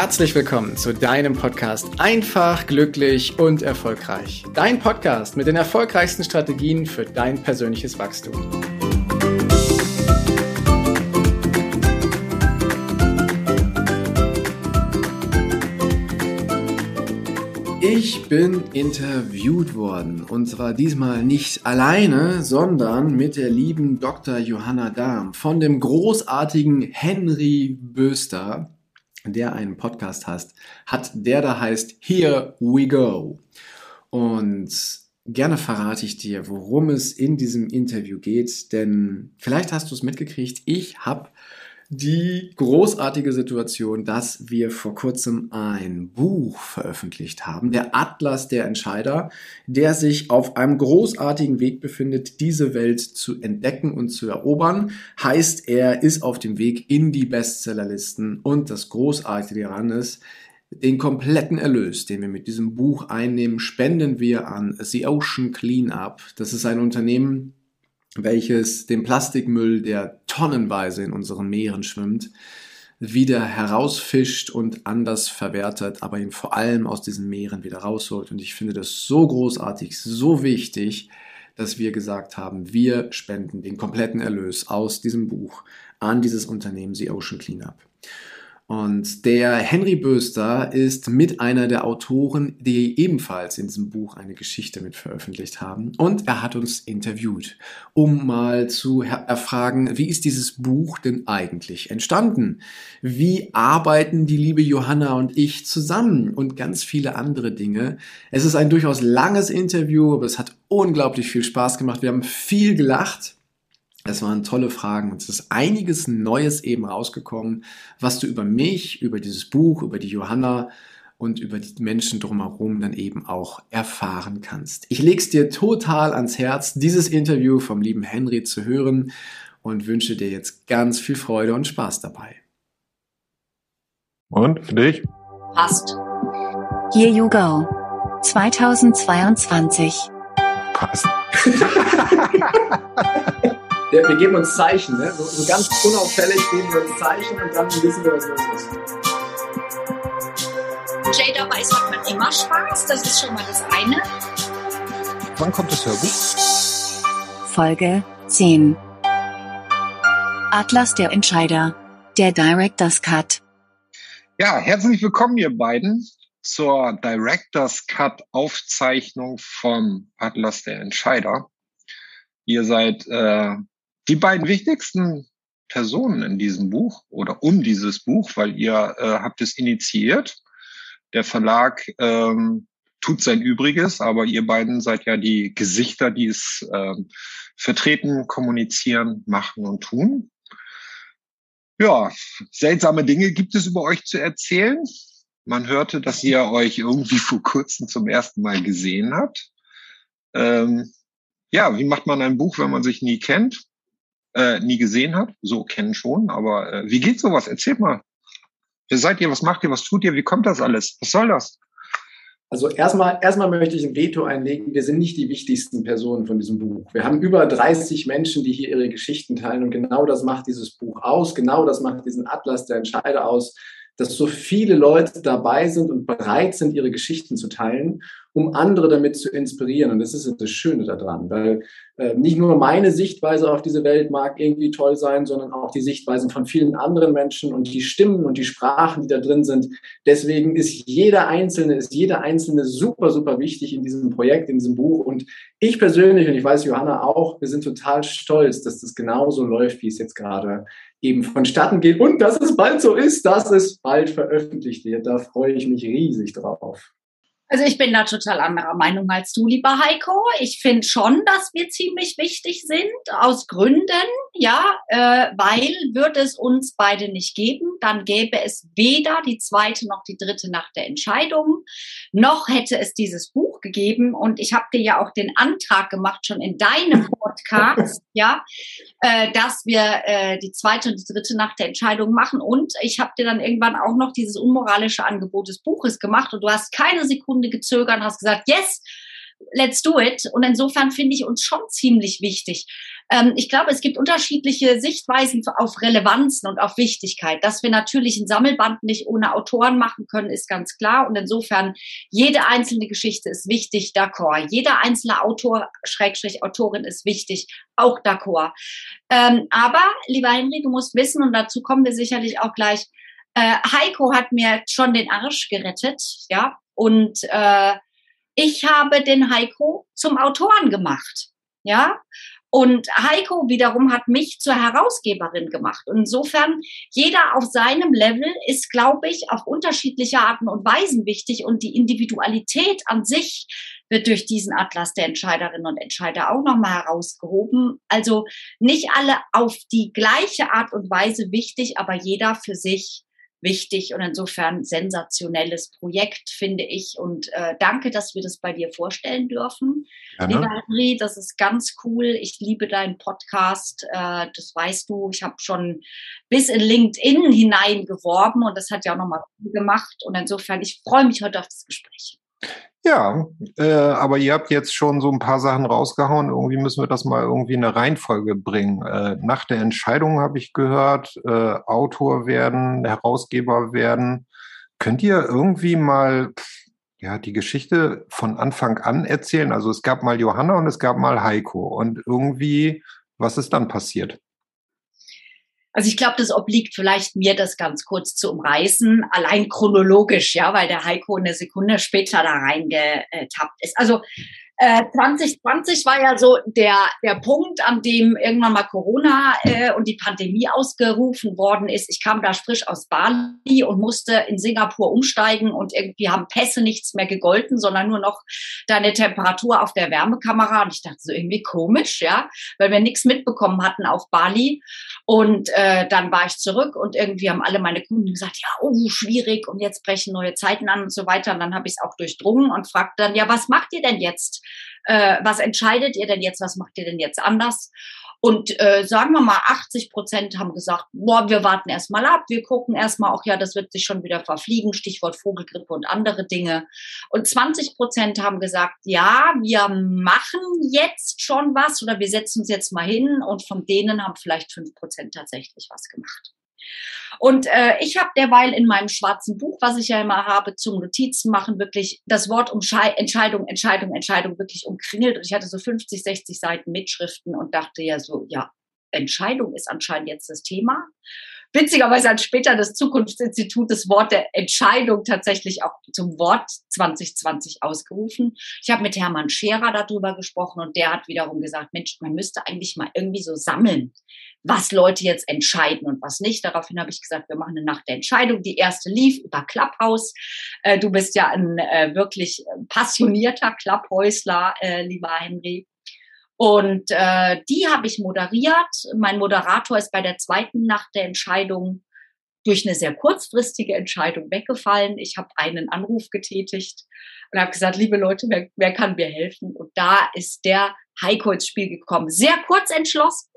herzlich willkommen zu deinem Podcast Einfach, glücklich und erfolgreich. Dein Podcast mit den erfolgreichsten Strategien für dein persönliches Wachstum. Ich bin interviewt worden und zwar diesmal nicht alleine, sondern mit der lieben Dr. Johanna Dahm von dem großartigen Henry Böster der einen Podcast hast, hat, der da heißt Here We Go. Und gerne verrate ich dir, worum es in diesem Interview geht, denn vielleicht hast du es mitgekriegt, ich habe die großartige Situation, dass wir vor kurzem ein Buch veröffentlicht haben, der Atlas der Entscheider, der sich auf einem großartigen Weg befindet, diese Welt zu entdecken und zu erobern. Heißt, er ist auf dem Weg in die Bestsellerlisten und das Großartige daran ist, den kompletten Erlös, den wir mit diesem Buch einnehmen, spenden wir an The Ocean Cleanup. Das ist ein Unternehmen, welches den Plastikmüll, der tonnenweise in unseren Meeren schwimmt, wieder herausfischt und anders verwertet, aber ihn vor allem aus diesen Meeren wieder rausholt. Und ich finde das so großartig, so wichtig, dass wir gesagt haben, wir spenden den kompletten Erlös aus diesem Buch an dieses Unternehmen, The Ocean Cleanup. Und der Henry Böster ist mit einer der Autoren, die ebenfalls in diesem Buch eine Geschichte mit veröffentlicht haben. Und er hat uns interviewt, um mal zu erfragen, wie ist dieses Buch denn eigentlich entstanden? Wie arbeiten die liebe Johanna und ich zusammen? Und ganz viele andere Dinge. Es ist ein durchaus langes Interview, aber es hat unglaublich viel Spaß gemacht. Wir haben viel gelacht. Es waren tolle Fragen und es ist einiges Neues eben rausgekommen, was du über mich, über dieses Buch, über die Johanna und über die Menschen drumherum dann eben auch erfahren kannst. Ich leg's dir total ans Herz, dieses Interview vom lieben Henry zu hören und wünsche dir jetzt ganz viel Freude und Spaß dabei. Und für dich? Passt. Here you go. 2022. Passt. Ja, wir geben uns Zeichen, ne? so, so ganz unauffällig geben wir uns Zeichen und dann wissen wir, was los ist. Jay weiß hat man immer Spaß, das ist schon mal das eine. Wann kommt das Hörbuch? Folge 10. Atlas der Entscheider. Der Director's Cut. Ja, herzlich willkommen, ihr beiden, zur Director's Cut Aufzeichnung vom Atlas der Entscheider. Ihr seid äh, die beiden wichtigsten Personen in diesem Buch oder um dieses Buch, weil ihr äh, habt es initiiert. Der Verlag ähm, tut sein Übriges, aber ihr beiden seid ja die Gesichter, die es ähm, vertreten, kommunizieren, machen und tun. Ja, seltsame Dinge gibt es über euch zu erzählen. Man hörte, dass ihr euch irgendwie vor kurzem zum ersten Mal gesehen habt. Ähm, ja, wie macht man ein Buch, wenn man sich nie kennt? Äh, nie gesehen hat. So kennen schon, aber äh, wie geht sowas? Erzählt mal. Wer seid ihr? Was macht ihr? Was tut ihr? Wie kommt das alles? Was soll das? Also erstmal, erstmal möchte ich ein Veto einlegen. Wir sind nicht die wichtigsten Personen von diesem Buch. Wir haben über 30 Menschen, die hier ihre Geschichten teilen und genau das macht dieses Buch aus. Genau das macht diesen Atlas der Entscheider aus, dass so viele Leute dabei sind und bereit sind, ihre Geschichten zu teilen um andere damit zu inspirieren. Und das ist das Schöne daran, weil äh, nicht nur meine Sichtweise auf diese Welt mag irgendwie toll sein, sondern auch die Sichtweisen von vielen anderen Menschen und die Stimmen und die Sprachen, die da drin sind. Deswegen ist jeder Einzelne, ist jeder Einzelne super, super wichtig in diesem Projekt, in diesem Buch. Und ich persönlich, und ich weiß Johanna auch, wir sind total stolz, dass das genauso läuft, wie es jetzt gerade eben vonstatten geht und dass es bald so ist, dass es bald veröffentlicht wird. Da freue ich mich riesig drauf. Also ich bin da total anderer Meinung als du, lieber Heiko. Ich finde schon, dass wir ziemlich wichtig sind, aus Gründen, ja, äh, weil würde es uns beide nicht geben, dann gäbe es weder die zweite noch die dritte Nacht der Entscheidung, noch hätte es dieses Buch gegeben. Und ich habe dir ja auch den Antrag gemacht, schon in deinem Podcast, ja, äh, dass wir äh, die zweite und die dritte Nacht der Entscheidung machen. Und ich habe dir dann irgendwann auch noch dieses unmoralische Angebot des Buches gemacht und du hast keine Sekunde Sekunde gezögert und hast gesagt, yes, let's do it. Und insofern finde ich uns schon ziemlich wichtig. Ähm, ich glaube, es gibt unterschiedliche Sichtweisen auf Relevanzen und auf Wichtigkeit. Dass wir natürlich ein Sammelband nicht ohne Autoren machen können, ist ganz klar. Und insofern, jede einzelne Geschichte ist wichtig, d'accord. Jeder einzelne Autor, Schrägstrich Autorin ist wichtig, auch d'accord. Ähm, aber, lieber Henry, du musst wissen, und dazu kommen wir sicherlich auch gleich, äh, Heiko hat mir schon den Arsch gerettet, ja, und äh, ich habe den Heiko zum Autoren gemacht, ja. Und Heiko wiederum hat mich zur Herausgeberin gemacht. Und insofern, jeder auf seinem Level ist, glaube ich, auf unterschiedliche Arten und Weisen wichtig. Und die Individualität an sich wird durch diesen Atlas der Entscheiderinnen und Entscheider auch nochmal herausgehoben. Also nicht alle auf die gleiche Art und Weise wichtig, aber jeder für sich wichtig und insofern sensationelles Projekt, finde ich. Und äh, danke, dass wir das bei dir vorstellen dürfen. Ja, Lieber Henry, das ist ganz cool. Ich liebe deinen Podcast. Äh, das weißt du. Ich habe schon bis in LinkedIn hineingeworben und das hat ja auch nochmal gemacht. Und insofern, ich freue mich heute auf das Gespräch. Ja, äh, aber ihr habt jetzt schon so ein paar Sachen rausgehauen. Irgendwie müssen wir das mal irgendwie in eine Reihenfolge bringen. Äh, nach der Entscheidung habe ich gehört, äh, Autor werden, Herausgeber werden. Könnt ihr irgendwie mal ja die Geschichte von Anfang an erzählen? Also es gab mal Johanna und es gab mal Heiko. Und irgendwie, was ist dann passiert? Also ich glaube, das obliegt vielleicht mir, das ganz kurz zu umreißen, allein chronologisch, ja, weil der Heiko eine Sekunde später da reingetappt ist. Also äh, 2020 war ja so der, der Punkt, an dem irgendwann mal Corona äh, und die Pandemie ausgerufen worden ist. Ich kam da frisch aus Bali und musste in Singapur umsteigen und irgendwie haben Pässe nichts mehr gegolten, sondern nur noch deine Temperatur auf der Wärmekamera. Und ich dachte so irgendwie komisch, ja, weil wir nichts mitbekommen hatten auf Bali. Und äh, dann war ich zurück und irgendwie haben alle meine Kunden gesagt, ja, oh, schwierig und jetzt brechen neue Zeiten an und so weiter. Und dann habe ich es auch durchdrungen und fragte dann, ja, was macht ihr denn jetzt? Äh, was entscheidet ihr denn jetzt, was macht ihr denn jetzt anders? Und äh, sagen wir mal, 80 Prozent haben gesagt, boah, wir warten erstmal ab, wir gucken erstmal auch, ja, das wird sich schon wieder verfliegen, Stichwort Vogelgrippe und andere Dinge. Und 20 Prozent haben gesagt, ja, wir machen jetzt schon was oder wir setzen uns jetzt mal hin. Und von denen haben vielleicht fünf Prozent tatsächlich was gemacht. Und äh, ich habe derweil in meinem schwarzen Buch, was ich ja immer habe, zum Notizen machen, wirklich das Wort um Entscheidung, Entscheidung, Entscheidung wirklich umkringelt. Und ich hatte so 50, 60 Seiten Mitschriften und dachte ja so, ja, Entscheidung ist anscheinend jetzt das Thema. Witzigerweise hat später das Zukunftsinstitut das Wort der Entscheidung tatsächlich auch zum Wort 2020 ausgerufen. Ich habe mit Hermann Scherer darüber gesprochen und der hat wiederum gesagt, Mensch, man müsste eigentlich mal irgendwie so sammeln, was Leute jetzt entscheiden und was nicht. Daraufhin habe ich gesagt, wir machen eine Nacht der Entscheidung. Die erste lief über Clubhouse. Äh, du bist ja ein äh, wirklich passionierter Clubhäusler, äh, lieber Henry. Und äh, die habe ich moderiert. Mein Moderator ist bei der zweiten Nacht der Entscheidung durch eine sehr kurzfristige Entscheidung weggefallen. Ich habe einen Anruf getätigt und habe gesagt, liebe Leute, wer, wer kann mir helfen? Und da ist der Heiko ins Spiel gekommen. Sehr kurz entschlossen.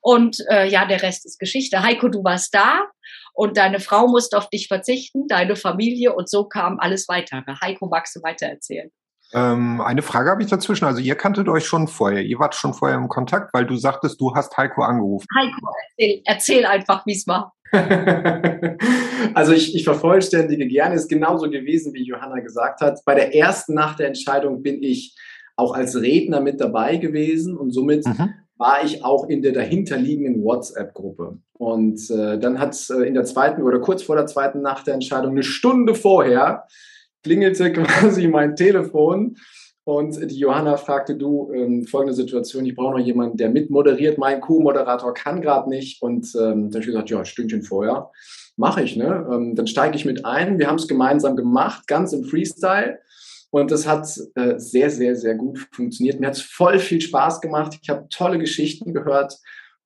Und äh, ja, der Rest ist Geschichte. Heiko, du warst da und deine Frau musste auf dich verzichten, deine Familie und so kam alles weiter. Heiko, magst du weiter erzählen? Ähm, eine Frage habe ich dazwischen. Also ihr kanntet euch schon vorher. Ihr wart schon vorher im Kontakt, weil du sagtest, du hast Heiko angerufen. Heiko, erzähl, erzähl einfach, wie es war. also ich, ich vervollständige gerne, ist genauso gewesen, wie Johanna gesagt hat. Bei der ersten Nacht der Entscheidung bin ich auch als Redner mit dabei gewesen und somit mhm. war ich auch in der dahinterliegenden WhatsApp-Gruppe. Und äh, dann hat äh, in der zweiten oder kurz vor der zweiten Nacht der Entscheidung, eine Stunde vorher, klingelte quasi mein Telefon und die Johanna fragte, du, ähm, folgende Situation, ich brauche noch jemanden, der mitmoderiert, mein Co-Moderator kann gerade nicht. Und ähm, dann habe ich gesagt, ja, Stündchen vorher mache ich. Ne? Ähm, dann steige ich mit ein. Wir haben es gemeinsam gemacht, ganz im Freestyle. Und das hat äh, sehr, sehr, sehr gut funktioniert. Mir hat es voll viel Spaß gemacht. Ich habe tolle Geschichten gehört.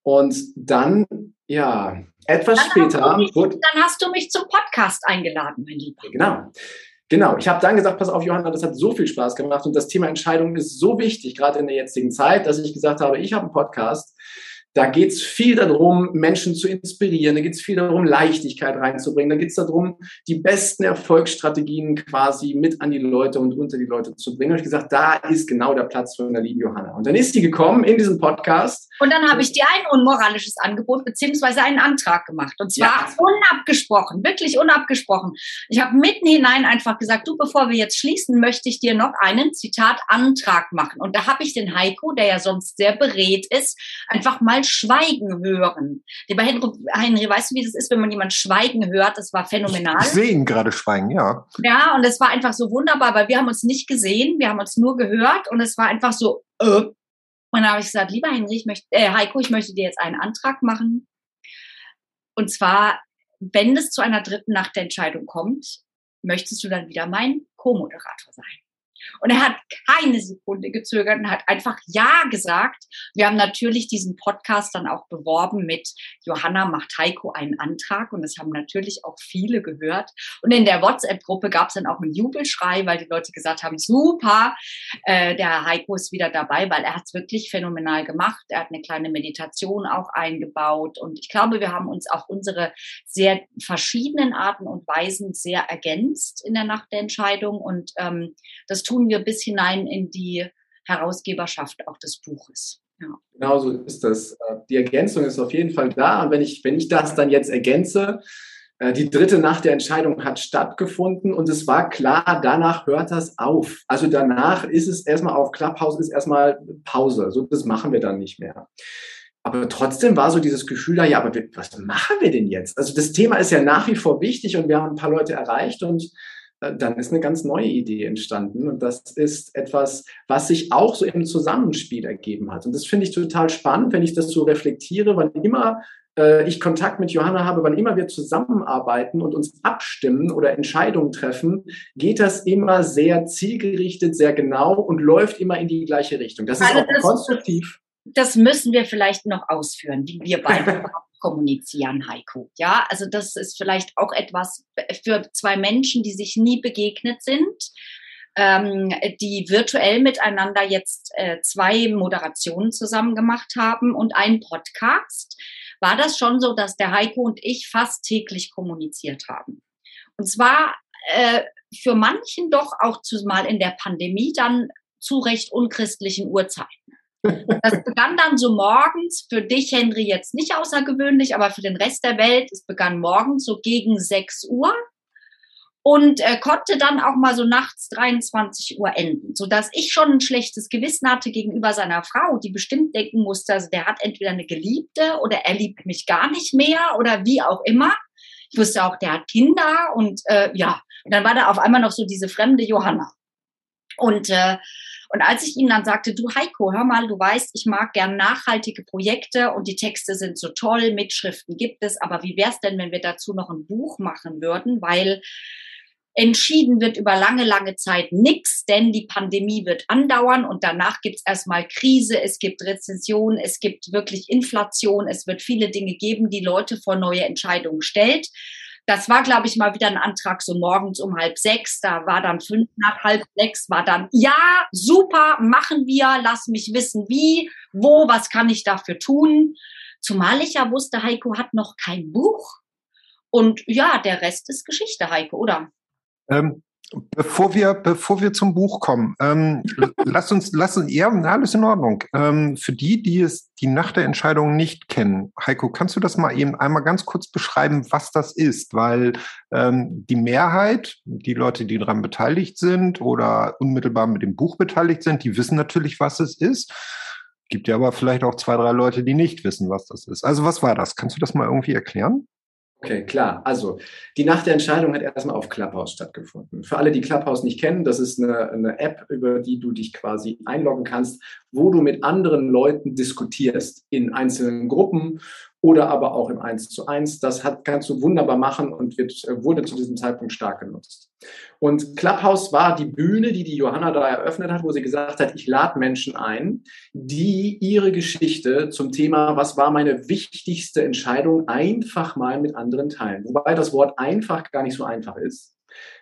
Und dann, ja, etwas dann später. Hast mich, dann hast du mich zum Podcast eingeladen, mein Lieber. Genau. Genau, ich habe dann gesagt, pass auf, Johanna, das hat so viel Spaß gemacht und das Thema Entscheidung ist so wichtig, gerade in der jetzigen Zeit, dass ich gesagt habe, ich habe einen Podcast, Da geht es viel darum, Menschen zu inspirieren, da geht es viel darum, Leichtigkeit reinzubringen, da geht es darum, die besten Erfolgsstrategien quasi mit an die Leute und unter die Leute zu bringen. Und ich gesagt, da ist genau der Platz von der lieben Johanna. Und dann ist sie gekommen in diesem Podcast. Und dann habe ich dir ein unmoralisches Angebot beziehungsweise einen Antrag gemacht. Und zwar ja. unabgesprochen, wirklich unabgesprochen. Ich habe mitten hinein einfach gesagt, du, bevor wir jetzt schließen, möchte ich dir noch einen Zitat Antrag machen. Und da habe ich den Heiko, der ja sonst sehr beredt ist, einfach mal Schweigen hören. Lieber Henry, weißt du, wie das ist, wenn man jemand schweigen hört? Das war phänomenal. Ich sehe ihn gerade schweigen, ja. Ja, und es war einfach so wunderbar, weil wir haben uns nicht gesehen, wir haben uns nur gehört und es war einfach so, äh. Und dann habe ich gesagt, lieber Henry, ich möchte, äh, Heiko, ich möchte dir jetzt einen Antrag machen. Und zwar, wenn es zu einer dritten Nacht der Entscheidung kommt, möchtest du dann wieder mein Co-Moderator sein? Und er hat keine Sekunde gezögert und hat einfach Ja gesagt. Wir haben natürlich diesen Podcast dann auch beworben mit Johanna macht Heiko einen Antrag und das haben natürlich auch viele gehört. Und in der WhatsApp-Gruppe gab es dann auch einen Jubelschrei, weil die Leute gesagt haben, super, äh, der Heiko ist wieder dabei, weil er hat es wirklich phänomenal gemacht. Er hat eine kleine Meditation auch eingebaut und ich glaube, wir haben uns auch unsere sehr verschiedenen Arten und Weisen sehr ergänzt in der Nacht der Entscheidung und ähm, das tut tun wir bis hinein in die Herausgeberschaft auch des Buches. Ja. Genau so ist das. Die Ergänzung ist auf jeden Fall da. Und wenn ich, wenn ich das dann jetzt ergänze, äh, die dritte Nacht der Entscheidung hat stattgefunden und es war klar, danach hört das auf. Also danach ist es erstmal auf Clubhouse ist erstmal Pause. So, das machen wir dann nicht mehr. Aber trotzdem war so dieses Gefühl da, ja, aber was machen wir denn jetzt? Also das Thema ist ja nach wie vor wichtig und wir haben ein paar Leute erreicht und äh, dann ist eine ganz neue Idee entstanden. Und das ist etwas, was sich auch so im Zusammenspiel ergeben hat. Und das finde ich total spannend, wenn ich das so reflektiere, wann immer äh, ich Kontakt mit Johanna habe, wann immer wir zusammenarbeiten und uns abstimmen oder Entscheidungen treffen, geht das immer sehr zielgerichtet, sehr genau und läuft immer in die gleiche Richtung. Das ist also auch das, konstruktiv. Das müssen wir vielleicht noch ausführen, wie wir beide kommunizieren, Heiko. Ja, also das ist vielleicht auch etwas für zwei Menschen, die sich nie begegnet sind, ähm, die virtuell miteinander jetzt äh, zwei Moderationen zusammen gemacht haben und einen Podcast. War das schon so, dass der Heiko und ich fast täglich kommuniziert haben? Und zwar äh, für manchen doch auch zumal in der Pandemie dann zu recht unchristlichen Uhrzeiten. Das begann dann so morgens, für dich, Henry, jetzt nicht außergewöhnlich, aber für den Rest der Welt, es begann morgens so gegen 6 Uhr und äh, konnte dann auch mal so nachts 23 Uhr enden, so dass ich schon ein schlechtes Gewissen hatte gegenüber seiner Frau, die bestimmt denken musste, also der hat entweder eine Geliebte oder er liebt mich gar nicht mehr oder wie auch immer. Ich wusste auch, der hat Kinder und äh, ja, und dann war da auf einmal noch so diese fremde Johanna. Und äh, und als ich ihm dann sagte, du Heiko, hör mal, du weißt, ich mag gern nachhaltige Projekte und die Texte sind so toll, Mitschriften gibt es, aber wie wär's denn, wenn wir dazu noch ein Buch machen würden, weil entschieden wird über lange, lange Zeit nichts, denn die Pandemie wird andauern und danach gibt's erstmal Krise, es gibt Rezession, es gibt wirklich Inflation, es wird viele Dinge geben, die Leute vor neue Entscheidungen stellt. Das war, glaube ich, mal wieder ein Antrag so morgens um halb sechs. Da war dann fünf nach halb sechs, war dann, ja, super, machen wir, lass mich wissen, wie, wo, was kann ich dafür tun. Zumal ich ja wusste, Heiko hat noch kein Buch. Und ja, der Rest ist Geschichte, Heiko, oder? Ähm, Bevor wir, bevor wir zum Buch kommen, ähm, lass uns, lass uns, ja, alles in Ordnung. Ähm, für die, die es die Nacht der Entscheidung nicht kennen, Heiko, kannst du das mal eben einmal ganz kurz beschreiben, was das ist? Weil ähm, die Mehrheit, die Leute, die daran beteiligt sind oder unmittelbar mit dem Buch beteiligt sind, die wissen natürlich, was es ist. Gibt ja aber vielleicht auch zwei, drei Leute, die nicht wissen, was das ist. Also was war das? Kannst du das mal irgendwie erklären? Okay, klar. Also, die Nacht der Entscheidung hat erstmal auf Clubhouse stattgefunden. Für alle, die Clubhouse nicht kennen, das ist eine, eine, App, über die du dich quasi einloggen kannst, wo du mit anderen Leuten diskutierst in einzelnen Gruppen oder aber auch im 1 zu 1. Das hat, kannst du wunderbar machen und wird, wurde zu diesem Zeitpunkt stark genutzt. Und Clubhouse war die Bühne, die die Johanna da eröffnet hat, wo sie gesagt hat, ich lade Menschen ein, die ihre Geschichte zum Thema, was war meine wichtigste Entscheidung, einfach mal mit anderen teilen. Wobei das Wort einfach gar nicht so einfach ist.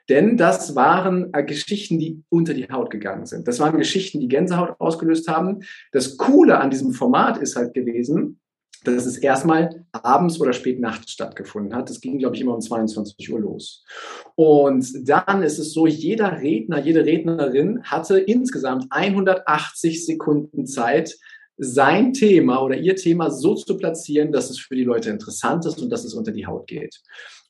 Denn das waren äh, Geschichten, die unter die Haut gegangen sind. Das waren Geschichten, die Gänsehaut ausgelöst haben. Das Coole an diesem Format ist halt gewesen, dass es erstmal abends oder spät nachts stattgefunden hat. Das ging, glaube ich, immer um 22 Uhr los. Und dann ist es so, jeder Redner, jede Rednerin hatte insgesamt 180 Sekunden Zeit, sein Thema oder ihr Thema so zu platzieren, dass es für die Leute interessant ist und dass es unter die Haut geht.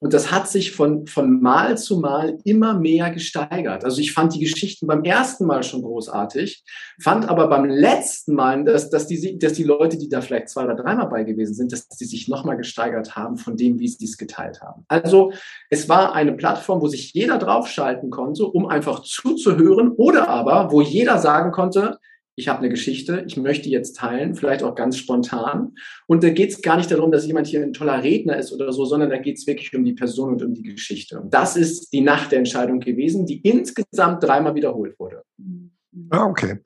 Und das hat sich von, von Mal zu Mal immer mehr gesteigert. Also ich fand die Geschichten beim ersten Mal schon großartig, fand aber beim letzten Mal, dass, dass, die, dass die Leute, die da vielleicht zwei oder dreimal bei gewesen sind, dass sie sich nochmal gesteigert haben von dem, wie sie es geteilt haben. Also es war eine Plattform, wo sich jeder draufschalten konnte, um einfach zuzuhören oder aber, wo jeder sagen konnte, ich habe eine Geschichte, ich möchte jetzt teilen, vielleicht auch ganz spontan. Und da geht es gar nicht darum, dass jemand hier ein toller Redner ist oder so, sondern da geht es wirklich um die Person und um die Geschichte. Und das ist die Nacht der Entscheidung gewesen, die insgesamt dreimal wiederholt wurde. Ah, okay.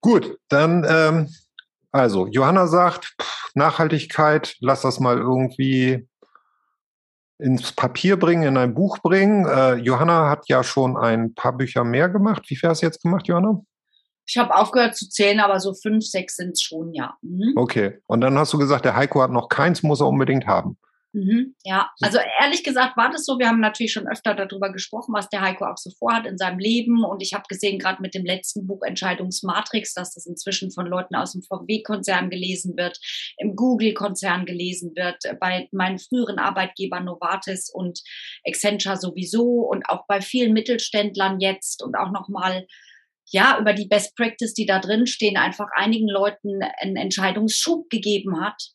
Gut, dann, ähm, also Johanna sagt, Nachhaltigkeit, lass das mal irgendwie ins Papier bringen, in ein Buch bringen. Äh, Johanna hat ja schon ein paar Bücher mehr gemacht. Wie viel hast du jetzt gemacht, Johanna? Ich habe aufgehört zu zählen, aber so fünf, sechs sind es schon, ja. Mhm. Okay. Und dann hast du gesagt, der Heiko hat noch keins, muss er unbedingt haben. Mhm. Ja, also ehrlich gesagt war das so. Wir haben natürlich schon öfter darüber gesprochen, was der Heiko auch so vorhat in seinem Leben. Und ich habe gesehen, gerade mit dem letzten Buch Entscheidungsmatrix, dass das inzwischen von Leuten aus dem VW-Konzern gelesen wird, im Google-Konzern gelesen wird, bei meinen früheren Arbeitgebern Novartis und Accenture sowieso und auch bei vielen Mittelständlern jetzt und auch nochmal ja, über die Best Practice, die da drin stehen, einfach einigen Leuten einen Entscheidungsschub gegeben hat,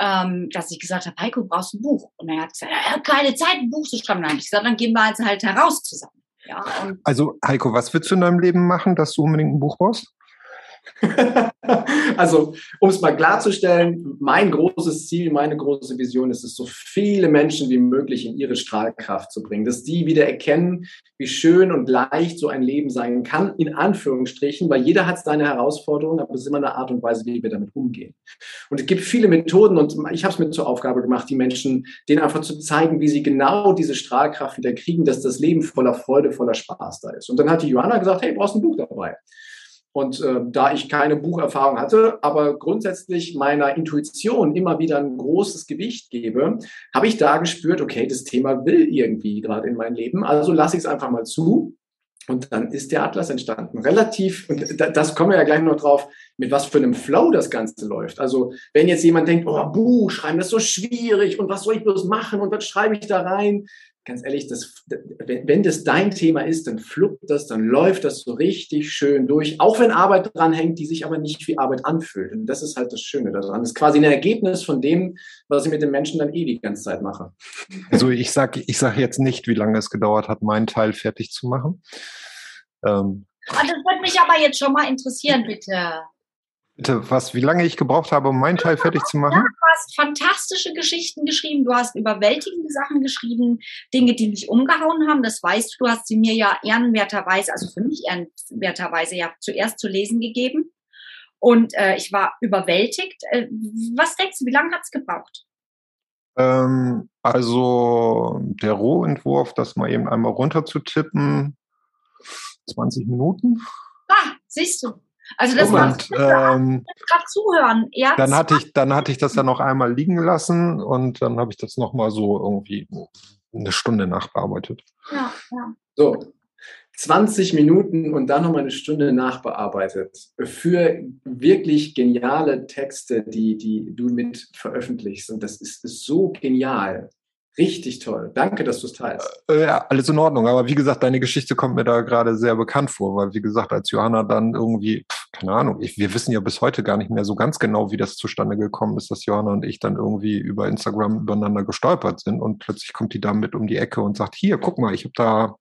ähm, dass ich gesagt habe, Heiko, brauchst ein Buch. Und er hat gesagt, er hat keine Zeit, ein Buch zu schreiben. Dann habe ich gesagt, dann gehen wir jetzt halt heraus zusammen. Ja, also Heiko, was willst du in deinem Leben machen, dass du unbedingt ein Buch brauchst? also, um es mal klarzustellen, mein großes Ziel, meine große Vision ist es, so viele Menschen wie möglich in ihre Strahlkraft zu bringen, dass die wieder erkennen, wie schön und leicht so ein Leben sein kann, in Anführungsstrichen, weil jeder hat seine Herausforderungen, aber es ist immer eine Art und Weise, wie wir damit umgehen. Und es gibt viele Methoden und ich habe es mir zur Aufgabe gemacht, die Menschen, denen einfach zu zeigen, wie sie genau diese Strahlkraft wieder kriegen, dass das Leben voller Freude, voller Spaß da ist. Und dann hat die Johanna gesagt, hey, brauchst ein Buch dabei. Und äh, da ich keine Bucherfahrung hatte, aber grundsätzlich meiner Intuition immer wieder ein großes Gewicht gebe, habe ich da gespürt, okay, das Thema will irgendwie gerade in mein Leben, also lasse ich es einfach mal zu. Und dann ist der Atlas entstanden. Relativ, und das kommen wir ja gleich noch drauf, mit was für einem Flow das Ganze läuft. Also, wenn jetzt jemand denkt, oh, Buch schreiben, das ist so schwierig und was soll ich bloß machen und was schreibe ich da rein? Ganz ehrlich, das, wenn das dein Thema ist, dann fluppt das, dann läuft das so richtig schön durch, auch wenn Arbeit dran hängt, die sich aber nicht wie Arbeit anfühlt. Und das ist halt das Schöne daran. Das ist quasi ein Ergebnis von dem, was ich mit den Menschen dann eh die ganze Zeit mache. Also ich sage ich sag jetzt nicht, wie lange es gedauert hat, meinen Teil fertig zu machen. Ähm, ah, das würde mich aber jetzt schon mal interessieren, bitte. Bitte, was, wie lange ich gebraucht habe, um meinen Teil fertig zu machen? Ja, du hast fantastische Geschichten geschrieben, du hast überwältigende Sachen geschrieben, Dinge, die mich umgehauen haben, das weißt du, du hast sie mir ja ehrenwerterweise, also für mich ehrenwerterweise ja zuerst zu lesen gegeben. Und äh, ich war überwältigt. Äh, was denkst du, wie lange hat es gebraucht? Ähm, also der Rohentwurf, das mal eben einmal runterzutippen, 20 Minuten. Ah, siehst du. Also das und, ähm, gerade zuhören. Ja, dann hatte ich, dann hatte ich das ja noch einmal liegen lassen und dann habe ich das noch mal so irgendwie eine Stunde nachbearbeitet. Ja, ja. So, 20 Minuten und dann noch mal eine Stunde nachbearbeitet für wirklich geniale Texte, die, die du mit veröffentlichst. Und das ist so genial. Richtig toll. Danke, dass du es teilst. Äh, ja, alles in Ordnung. Aber wie gesagt, deine Geschichte kommt mir da gerade sehr bekannt vor, weil wie gesagt, als Johanna dann irgendwie, pff, keine Ahnung, ich, wir wissen ja bis heute gar nicht mehr so ganz genau, wie das zustande gekommen ist, dass Johanna und ich dann irgendwie über Instagram übereinander gestolpert sind und plötzlich kommt die da mit um die Ecke und sagt, hier, guck mal, ich habe da,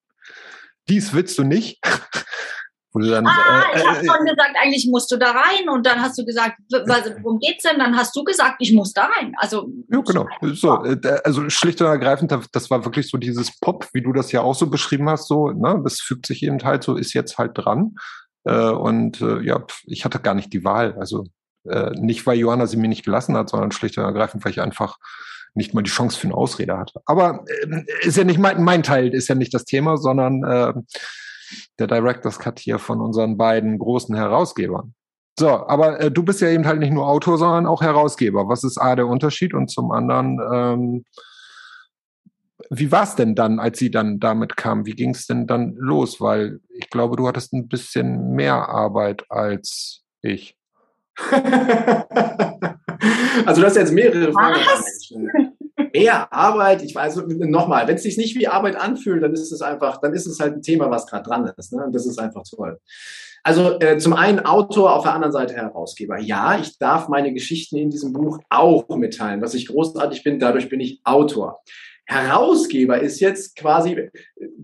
dies willst du nicht. Dann, ah, äh, ich habe äh, schon gesagt, eigentlich musst du da rein und dann hast du gesagt, worum geht's denn? Dann hast du gesagt, ich muss da rein. Also ja, genau. So, äh, also schlicht und ergreifend, das war wirklich so dieses Pop, wie du das ja auch so beschrieben hast. So, ne, das fügt sich eben halt so, ist jetzt halt dran. Äh, und äh, ja, ich hatte gar nicht die Wahl. Also äh, nicht, weil Johanna sie mir nicht gelassen hat, sondern schlicht und ergreifend, weil ich einfach nicht mal die Chance für eine Ausrede hatte. Aber äh, ist ja nicht mein, mein Teil, ist ja nicht das Thema, sondern äh, der Director's Cut hier von unseren beiden großen Herausgebern. So, aber äh, du bist ja eben halt nicht nur Autor, sondern auch Herausgeber. Was ist A der Unterschied? Und zum anderen, ähm, wie war es denn dann, als sie dann damit kam? Wie ging es denn dann los? Weil ich glaube, du hattest ein bisschen mehr Arbeit als ich. also du hast jetzt mehrere Fragen. Mehr Arbeit, ich weiß, nochmal, wenn es sich nicht wie Arbeit anfühlt, dann ist es einfach, dann ist es halt ein Thema, was gerade dran ist. Ne? Und das ist einfach toll. Also äh, zum einen Autor, auf der anderen Seite Herausgeber. Ja, ich darf meine Geschichten in diesem Buch auch mitteilen, was ich großartig bin. Dadurch bin ich Autor. Herausgeber ist jetzt quasi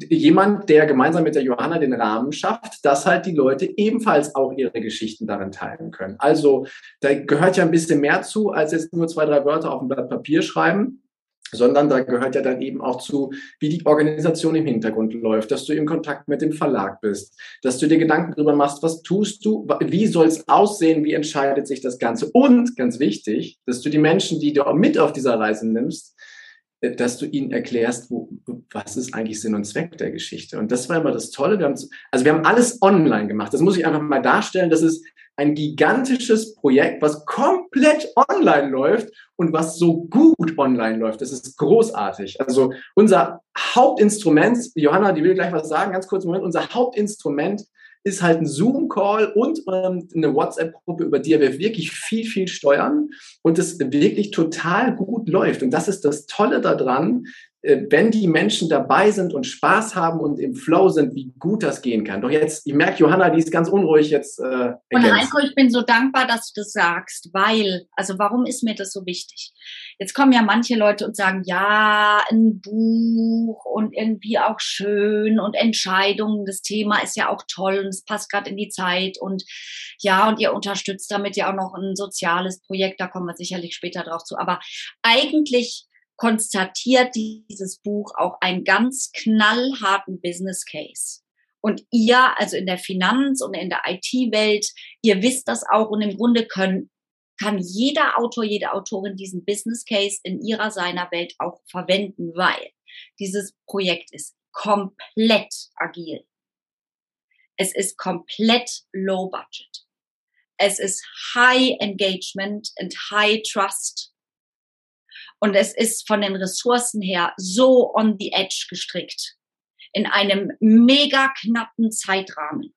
jemand, der gemeinsam mit der Johanna den Rahmen schafft, dass halt die Leute ebenfalls auch ihre Geschichten darin teilen können. Also da gehört ja ein bisschen mehr zu, als jetzt nur zwei, drei Wörter auf ein Blatt Papier schreiben sondern da gehört ja dann eben auch zu, wie die Organisation im Hintergrund läuft, dass du in Kontakt mit dem Verlag bist, dass du dir Gedanken darüber machst, was tust du, wie soll es aussehen, wie entscheidet sich das Ganze und ganz wichtig, dass du die Menschen, die du mit auf dieser Reise nimmst, dass du ihnen erklärst, wo, was ist eigentlich Sinn und Zweck der Geschichte. Und das war immer das Tolle. Wir haben, also wir haben alles online gemacht. Das muss ich einfach mal darstellen. Das ist ein gigantisches Projekt, was komplett online läuft und was so gut online läuft. Das ist großartig. Also unser Hauptinstrument, Johanna, die will gleich was sagen, ganz kurz Moment, unser Hauptinstrument ist halt ein Zoom-Call und ähm, eine WhatsApp-Gruppe, über die wir wirklich viel, viel steuern und es wirklich total gut läuft. Und das ist das Tolle daran, wenn die Menschen dabei sind und Spaß haben und im Flow sind, wie gut das gehen kann. Doch jetzt, ich merke, Johanna, die ist ganz unruhig jetzt. Äh, und Heiko, ich bin so dankbar, dass du das sagst, weil, also warum ist mir das so wichtig? Jetzt kommen ja manche Leute und sagen, ja, ein Buch und irgendwie auch schön und Entscheidungen, das Thema ist ja auch toll und es passt gerade in die Zeit und ja, und ihr unterstützt damit ja auch noch ein soziales Projekt, da kommen wir sicherlich später drauf zu. Aber eigentlich konstatiert dieses Buch auch einen ganz knallharten Business Case. Und ihr, also in der Finanz- und in der IT-Welt, ihr wisst das auch und im Grunde können, kann jeder Autor, jede Autorin diesen Business Case in ihrer, seiner Welt auch verwenden, weil dieses Projekt ist komplett agil. Es ist komplett low budget. Es ist high engagement and high trust und es ist von den Ressourcen her so on the edge gestrickt. In einem mega knappen Zeitrahmen.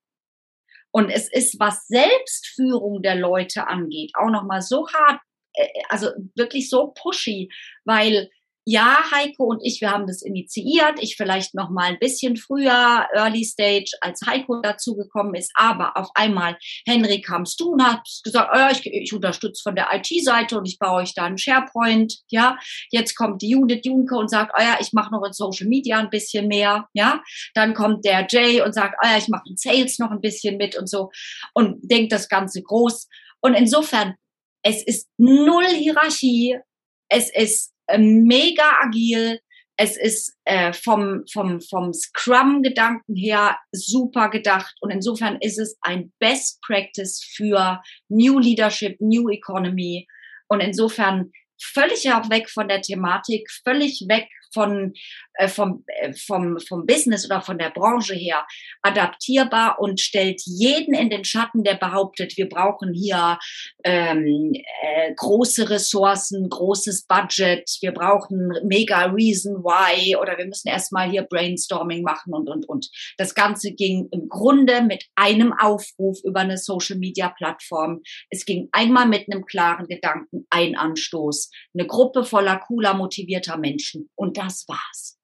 Und es ist, was Selbstführung der Leute angeht, auch nochmal so hart, äh, also wirklich so pushy, weil ja, Heiko und ich, wir haben das initiiert. Ich vielleicht noch mal ein bisschen früher, Early Stage, als Heiko dazugekommen ist. Aber auf einmal, Henry, kamst du und hast gesagt, oh, ich, ich unterstütze von der IT-Seite und ich baue euch da einen SharePoint. Ja, jetzt kommt die Judith Junke und sagt, oh ja, ich mache noch in Social Media ein bisschen mehr. Ja, dann kommt der Jay und sagt, oh ja, ich mache in Sales noch ein bisschen mit und so und denkt das Ganze groß. Und insofern, es ist null Hierarchie. Es ist mega agil. Es ist äh, vom, vom, vom Scrum-Gedanken her super gedacht. Und insofern ist es ein Best Practice für New Leadership, New Economy. Und insofern völlig auch weg von der Thematik, völlig weg von, äh, vom, äh, vom, vom Business oder von der Branche her adaptierbar und stellt jeden in den Schatten, der behauptet, wir brauchen hier ähm, äh, große Ressourcen, großes Budget, wir brauchen mega Reason Why oder wir müssen erstmal hier Brainstorming machen und, und, und. Das Ganze ging im Grunde mit einem Aufruf über eine Social Media Plattform. Es ging einmal mit einem klaren Gedanken, ein Anstoß, eine Gruppe voller cooler, motivierter Menschen und das war's.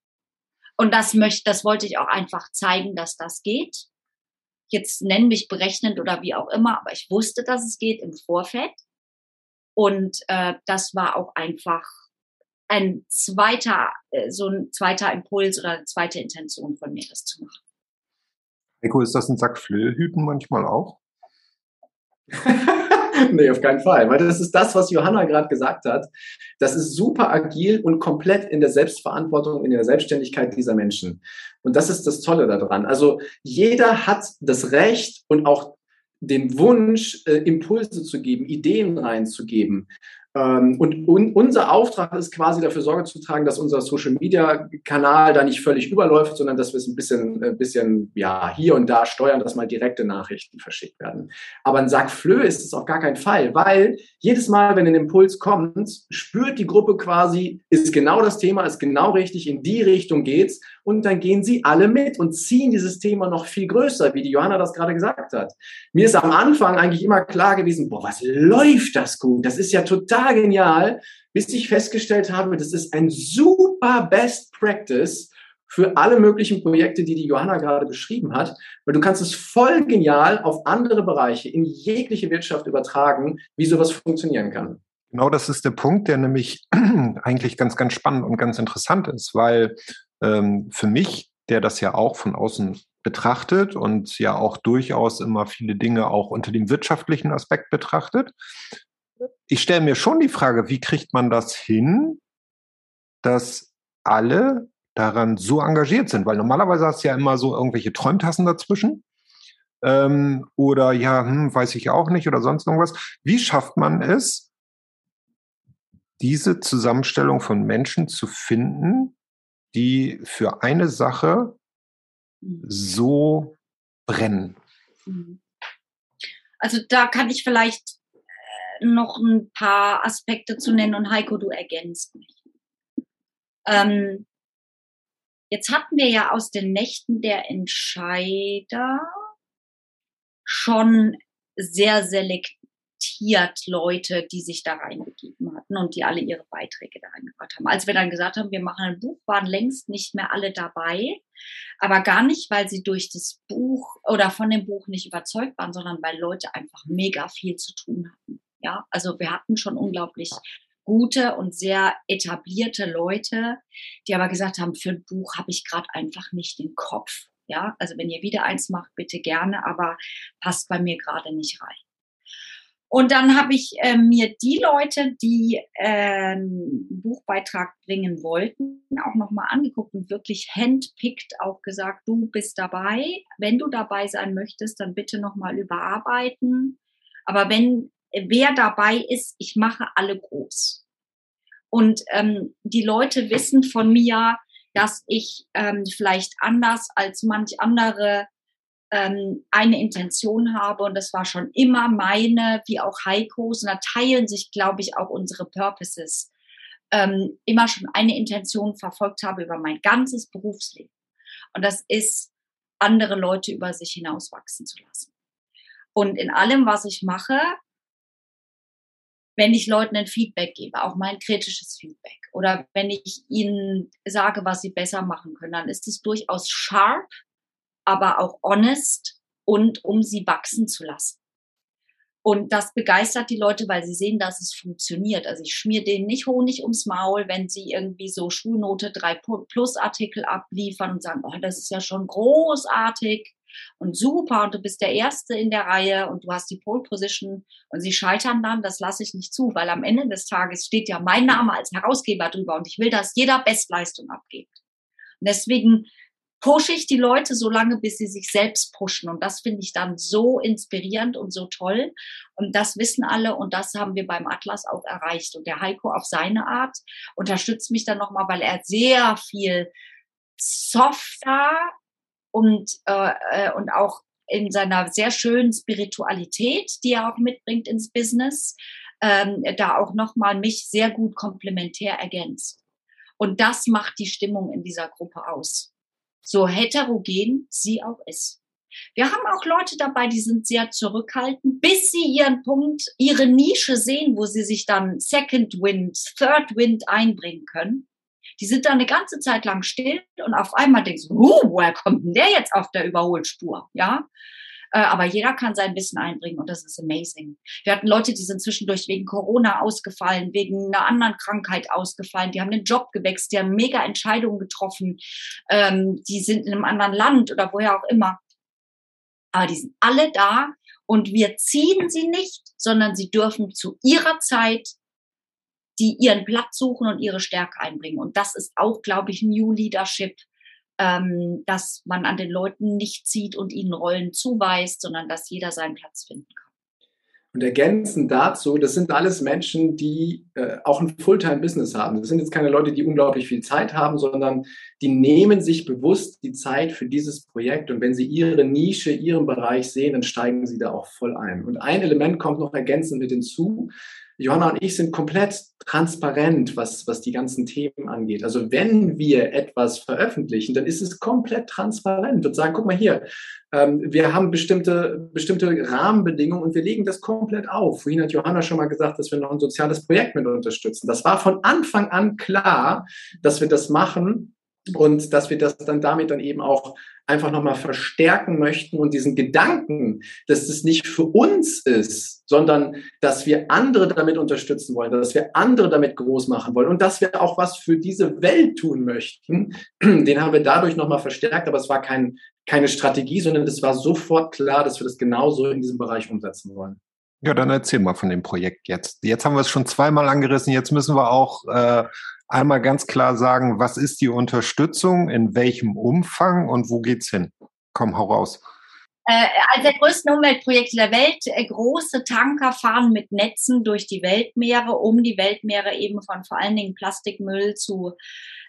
Und das möchte, das wollte ich auch einfach zeigen, dass das geht. Jetzt nennen mich berechnend oder wie auch immer, aber ich wusste, dass es geht im Vorfeld. Und äh, das war auch einfach ein zweiter, äh, so ein zweiter Impuls oder eine zweite Intention von mir, das zu machen. Eko, ist das ein Sack Flöhüten manchmal auch? nee, auf keinen Fall. Weil das ist das, was Johanna gerade gesagt hat. Das ist super agil und komplett in der Selbstverantwortung, in der Selbstständigkeit dieser Menschen. Und das ist das Tolle daran. Also jeder hat das Recht und auch den Wunsch, äh, Impulse zu geben, Ideen reinzugeben. Ähm, und, unser Auftrag ist quasi dafür Sorge zu tragen, dass unser Social Media Kanal da nicht völlig überläuft, sondern dass wir es ein bisschen, ein bisschen, ja, hier und da steuern, dass mal direkte Nachrichten verschickt werden. Aber ein Sack Flö ist es auf gar keinen Fall, weil jedes Mal, wenn ein Impuls kommt, spürt die Gruppe quasi, ist genau das Thema, ist genau richtig, in die Richtung geht's und dann gehen sie alle mit und ziehen dieses Thema noch viel größer, wie die Johanna das gerade gesagt hat. Mir ist am Anfang eigentlich immer klar gewesen, boah, was läuft das gut? Das ist ja total genial, bis ich festgestellt habe, das ist ein super Best Practice für alle möglichen Projekte, die die Johanna gerade beschrieben hat, weil du kannst es voll genial auf andere Bereiche in jegliche Wirtschaft übertragen, wie sowas funktionieren kann. Genau das ist der Punkt, der nämlich eigentlich ganz, ganz spannend und ganz interessant ist, weil ähm, für mich, der das ja auch von außen betrachtet und ja auch durchaus immer viele Dinge auch unter dem wirtschaftlichen Aspekt betrachtet, ich stelle mir schon die Frage, wie kriegt man das hin, dass alle daran so engagiert sind? Weil normalerweise hast du ja immer so irgendwelche Träumtassen dazwischen. Ähm, oder ja, hm, weiß ich auch nicht oder sonst irgendwas. Wie schafft man es, diese Zusammenstellung von Menschen zu finden, die für eine Sache so brennen? Mhm. Also da kann ich vielleicht noch ein paar Aspekte zu nennen und Heiko, du ergänzt mich. Ähm, jetzt hatten wir ja aus den Nächten der Entscheider schon sehr selektiv zitiert Leute, die sich da reingegeben hatten und die alle ihre Beiträge da reingebracht haben. Als wir dann gesagt haben, wir machen ein Buch, waren längst nicht mehr alle dabei, aber gar nicht, weil sie durch das Buch oder von dem Buch nicht überzeugt waren, sondern weil Leute einfach mega viel zu tun hatten. Ja, also wir hatten schon unglaublich gute und sehr etablierte Leute, die aber gesagt haben, für ein Buch habe ich gerade einfach nicht den Kopf. Ja, also wenn ihr wieder eins macht, bitte gerne, aber passt bei mir gerade nicht rein. Und dann habe ich äh, mir die Leute, die äh, einen Buchbeitrag bringen wollten, auch nochmal angeguckt und wirklich handpickt auch gesagt, du bist dabei. Wenn du dabei sein möchtest, dann bitte nochmal überarbeiten. Aber wenn wer dabei ist, ich mache alle groß. Und ähm, die Leute wissen von mir, dass ich ähm, vielleicht anders als manch andere ähm, eine Intention habe und das war schon immer meine, wie auch Heikos, und da teilen sich, glaube ich, auch unsere Purposes, ähm, immer schon eine Intention verfolgt habe über mein ganzes Berufsleben. Und das ist, andere Leute über sich hinauswachsen zu lassen. Und in allem, was ich mache, wenn ich Leuten ein Feedback gebe, auch mein kritisches Feedback, oder wenn ich ihnen sage, was sie besser machen können, dann ist es durchaus sharp, aber auch honest und um sie wachsen zu lassen. Und das begeistert die Leute, weil sie sehen, dass es funktioniert. Also ich schmier denen nicht Honig ums Maul, wenn sie irgendwie so Schulnote 3 Plus Artikel abliefern und sagen, oh, das ist ja schon großartig und super und du bist der Erste in der Reihe und du hast die Pole Position und sie scheitern dann, das lasse ich nicht zu, weil am Ende des Tages steht ja mein Name als Herausgeber drüber und ich will, dass jeder Bestleistung abgibt. Und deswegen pushe ich die Leute so lange, bis sie sich selbst pushen. Und das finde ich dann so inspirierend und so toll. Und das wissen alle und das haben wir beim Atlas auch erreicht. Und der Heiko auf seine Art unterstützt mich dann nochmal, weil er sehr viel softer und, äh, äh, und auch in seiner sehr schönen Spiritualität, die er auch mitbringt ins Business, ähm, da auch nochmal mich sehr gut komplementär ergänzt. Und das macht die Stimmung in dieser Gruppe aus so heterogen sie auch ist. Wir haben auch Leute dabei, die sind sehr zurückhaltend, bis sie ihren Punkt, ihre Nische sehen, wo sie sich dann Second Wind, Third Wind einbringen können. Die sind da eine ganze Zeit lang still und auf einmal denkst du, uh, woher kommt denn der jetzt auf der Überholspur? Ja, äh, aber jeder kann sein Wissen einbringen und das ist amazing. Wir hatten Leute, die sind zwischendurch wegen Corona ausgefallen, wegen einer anderen Krankheit ausgefallen, die haben den Job gewechselt, die haben mega Entscheidungen getroffen, ähm, die sind in einem anderen Land oder woher auch immer. Aber die sind alle da und wir ziehen sie nicht, sondern sie dürfen zu ihrer Zeit die ihren Platz suchen und ihre Stärke einbringen. Und das ist auch, glaube ich, New Leadership, ähm, dass man an den Leuten nicht zieht und ihnen Rollen zuweist, sondern dass jeder seinen Platz finden kann. Und ergänzend dazu, das sind alles Menschen, die äh, auch ein Fulltime-Business haben. Das sind jetzt keine Leute, die unglaublich viel Zeit haben, sondern die nehmen sich bewusst die Zeit für dieses Projekt. Und wenn sie ihre Nische, ihren Bereich sehen, dann steigen sie da auch voll ein. Und ein Element kommt noch ergänzend mit hinzu. Johanna und ich sind komplett transparent, was, was die ganzen Themen angeht. Also wenn wir etwas veröffentlichen, dann ist es komplett transparent und sagen, guck mal hier, ähm, wir haben bestimmte, bestimmte Rahmenbedingungen und wir legen das komplett auf. Vorhin hat Johanna schon mal gesagt, dass wir noch ein soziales Projekt mit unterstützen. Das war von Anfang an klar, dass wir das machen und dass wir das dann damit dann eben auch einfach nochmal verstärken möchten und diesen Gedanken, dass es nicht für uns ist, sondern dass wir andere damit unterstützen wollen, dass wir andere damit groß machen wollen und dass wir auch was für diese Welt tun möchten, den haben wir dadurch nochmal verstärkt, aber es war kein, keine Strategie, sondern es war sofort klar, dass wir das genauso in diesem Bereich umsetzen wollen. Ja, dann erzähl mal von dem Projekt jetzt. Jetzt haben wir es schon zweimal angerissen. Jetzt müssen wir auch äh, einmal ganz klar sagen, was ist die Unterstützung, in welchem Umfang und wo geht's hin? Komm, hau raus. Äh, als der größten Umweltprojekte der Welt, äh, große Tanker fahren mit Netzen durch die Weltmeere, um die Weltmeere eben von vor allen Dingen Plastikmüll zu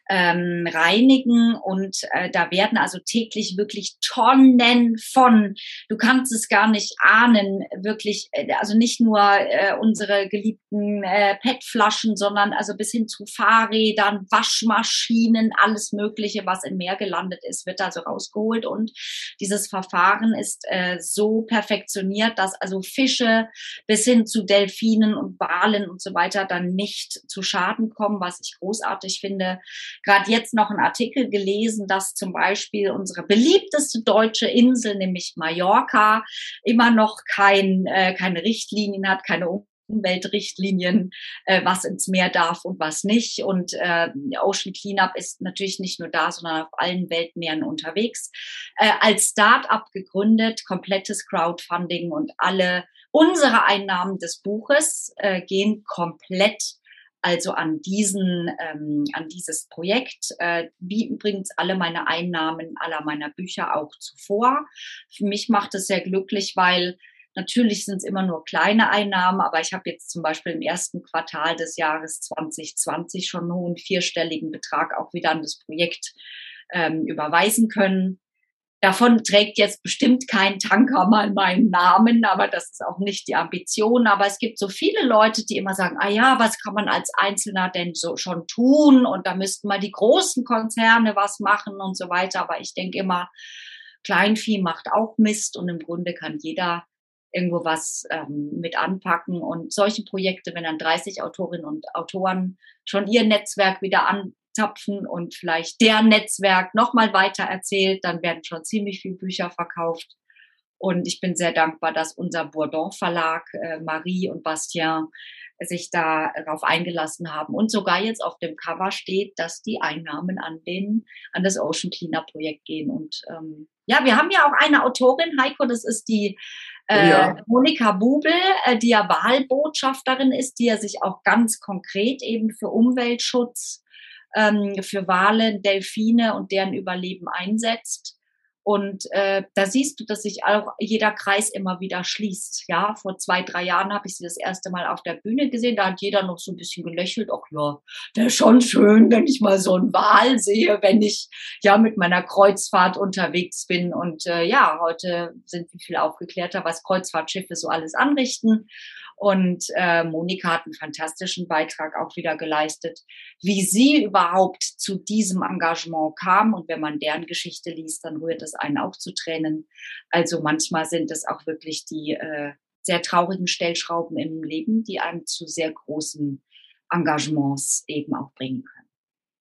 ähm, reinigen und äh, da werden also täglich wirklich Tonnen von, du kannst es gar nicht ahnen, wirklich, äh, also nicht nur äh, unsere geliebten äh, PET-Flaschen, sondern also bis hin zu Fahrrädern, Waschmaschinen, alles Mögliche, was im Meer gelandet ist, wird also rausgeholt. Und dieses Verfahren ist äh, so perfektioniert, dass also Fische bis hin zu Delfinen und Walen und so weiter dann nicht zu Schaden kommen, was ich großartig finde gerade jetzt noch einen Artikel gelesen, dass zum Beispiel unsere beliebteste deutsche Insel, nämlich Mallorca, immer noch kein, äh, keine Richtlinien hat, keine Umweltrichtlinien, äh, was ins Meer darf und was nicht. Und äh, Ocean Cleanup ist natürlich nicht nur da, sondern auf allen Weltmeeren unterwegs. Äh, als Start-up gegründet, komplettes Crowdfunding und alle unsere Einnahmen des Buches äh, gehen komplett also an diesen, ähm, an dieses Projekt, äh, wie übrigens alle meine Einnahmen aller meiner Bücher auch zuvor. Für mich macht es sehr glücklich, weil Natürlich sind es immer nur kleine Einnahmen, aber ich habe jetzt zum Beispiel im ersten Quartal des Jahres 2020 schon einen hohen vierstelligen Betrag auch wieder an das Projekt ähm, überweisen können. Davon trägt jetzt bestimmt kein Tanker mal meinen Namen, aber das ist auch nicht die Ambition. Aber es gibt so viele Leute, die immer sagen, ah ja, was kann man als Einzelner denn so schon tun? Und da müssten mal die großen Konzerne was machen und so weiter. Aber ich denke immer, Kleinvieh macht auch Mist und im Grunde kann jeder irgendwo was ähm, mit anpacken. Und solche Projekte, wenn dann 30 Autorinnen und Autoren schon ihr Netzwerk wieder an, zapfen und vielleicht der Netzwerk nochmal weiter erzählt, dann werden schon ziemlich viele Bücher verkauft. Und ich bin sehr dankbar, dass unser Bourdon Verlag, äh, Marie und Bastien, sich darauf eingelassen haben und sogar jetzt auf dem Cover steht, dass die Einnahmen an den an das Ocean Cleaner Projekt gehen. Und ähm, ja, wir haben ja auch eine Autorin, Heiko, das ist die äh, ja. Monika Bubel, äh, die ja Wahlbotschafterin ist, die ja sich auch ganz konkret eben für Umweltschutz ähm, für Wale, Delfine und deren Überleben einsetzt. Und äh, da siehst du, dass sich auch jeder Kreis immer wieder schließt. Ja, vor zwei, drei Jahren habe ich sie das erste Mal auf der Bühne gesehen. Da hat jeder noch so ein bisschen gelächelt. Ach ja, der ist schon schön, wenn ich mal so einen Wal sehe, wenn ich ja mit meiner Kreuzfahrt unterwegs bin. Und äh, ja, heute sind wir viel aufgeklärter, was Kreuzfahrtschiffe so alles anrichten. Und äh, Monika hat einen fantastischen Beitrag auch wieder geleistet, wie sie überhaupt zu diesem Engagement kam. Und wenn man deren Geschichte liest, dann rührt es einen auch zu Tränen. Also manchmal sind es auch wirklich die äh, sehr traurigen Stellschrauben im Leben, die einem zu sehr großen Engagements eben auch bringen können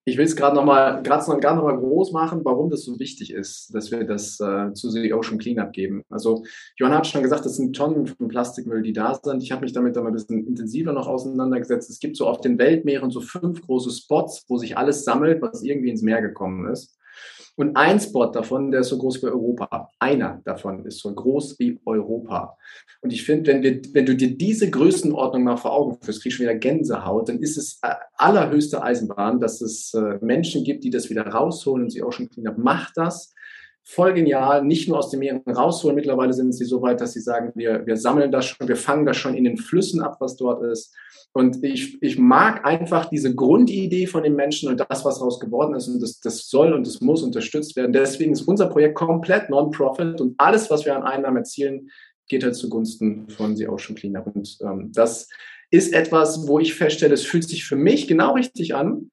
ich will es gerade nochmal gerade noch, noch mal groß machen, warum das so wichtig ist, dass wir das äh, zu The Ocean Cleanup geben. Also Johanna hat schon gesagt, das sind Tonnen von Plastikmüll, die da sind. Ich habe mich damit dann ein bisschen intensiver noch auseinandergesetzt. Es gibt so auf den Weltmeeren so fünf große Spots, wo sich alles sammelt, was irgendwie ins Meer gekommen ist. Und ein Spot davon, der ist so groß wie Europa. Einer davon ist so groß wie Europa. Und ich finde, wenn, wenn du dir diese Größenordnung mal vor Augen führst, kriegst du wieder Gänsehaut, dann ist es äh, allerhöchste Eisenbahn, dass es äh, Menschen gibt, die das wieder rausholen und sie auch schon cleaner. Macht das. Voll genial, nicht nur aus den Meeren rausholen. Mittlerweile sind sie so weit, dass sie sagen, wir, wir sammeln das schon, wir fangen das schon in den Flüssen ab, was dort ist. Und ich, ich mag einfach diese Grundidee von den Menschen und das, was daraus geworden ist. Und das, das soll und das muss unterstützt werden. Deswegen ist unser Projekt komplett Non-Profit und alles, was wir an Einnahmen erzielen, geht halt zugunsten von The Ocean Cleanup. Und ähm, das ist etwas, wo ich feststelle, es fühlt sich für mich genau richtig an,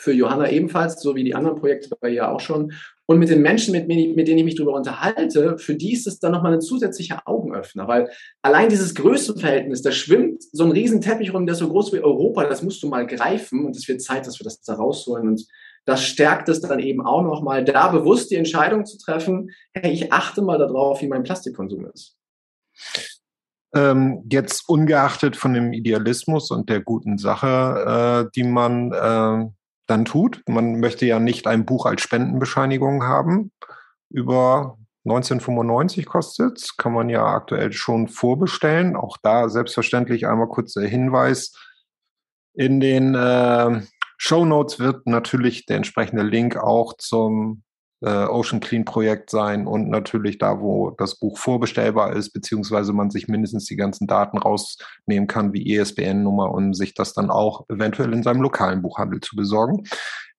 für Johanna ebenfalls, so wie die anderen Projekte bei ihr auch schon. Und mit den Menschen, mit, mit denen ich mich darüber unterhalte, für die ist es dann nochmal ein zusätzlicher Augenöffner, weil allein dieses Größenverhältnis, da schwimmt so ein riesen Teppich rum, der ist so groß wie Europa, das musst du mal greifen und es wird Zeit, dass wir das da rausholen und das stärkt es dann eben auch nochmal, da bewusst die Entscheidung zu treffen, hey, ich achte mal darauf, wie mein Plastikkonsum ist. Ähm, jetzt ungeachtet von dem Idealismus und der guten Sache, äh, die man äh, dann tut. Man möchte ja nicht ein Buch als Spendenbescheinigung haben. Über 1995 kostet es, kann man ja aktuell schon vorbestellen. Auch da selbstverständlich einmal kurz der Hinweis. In den äh, Show Notes wird natürlich der entsprechende Link auch zum äh, Ocean Clean Projekt sein und natürlich da, wo das Buch vorbestellbar ist, beziehungsweise man sich mindestens die ganzen Daten rausnehmen kann, wie ESBN-Nummer, um sich das dann auch eventuell in seinem lokalen Buchhandel zu besorgen.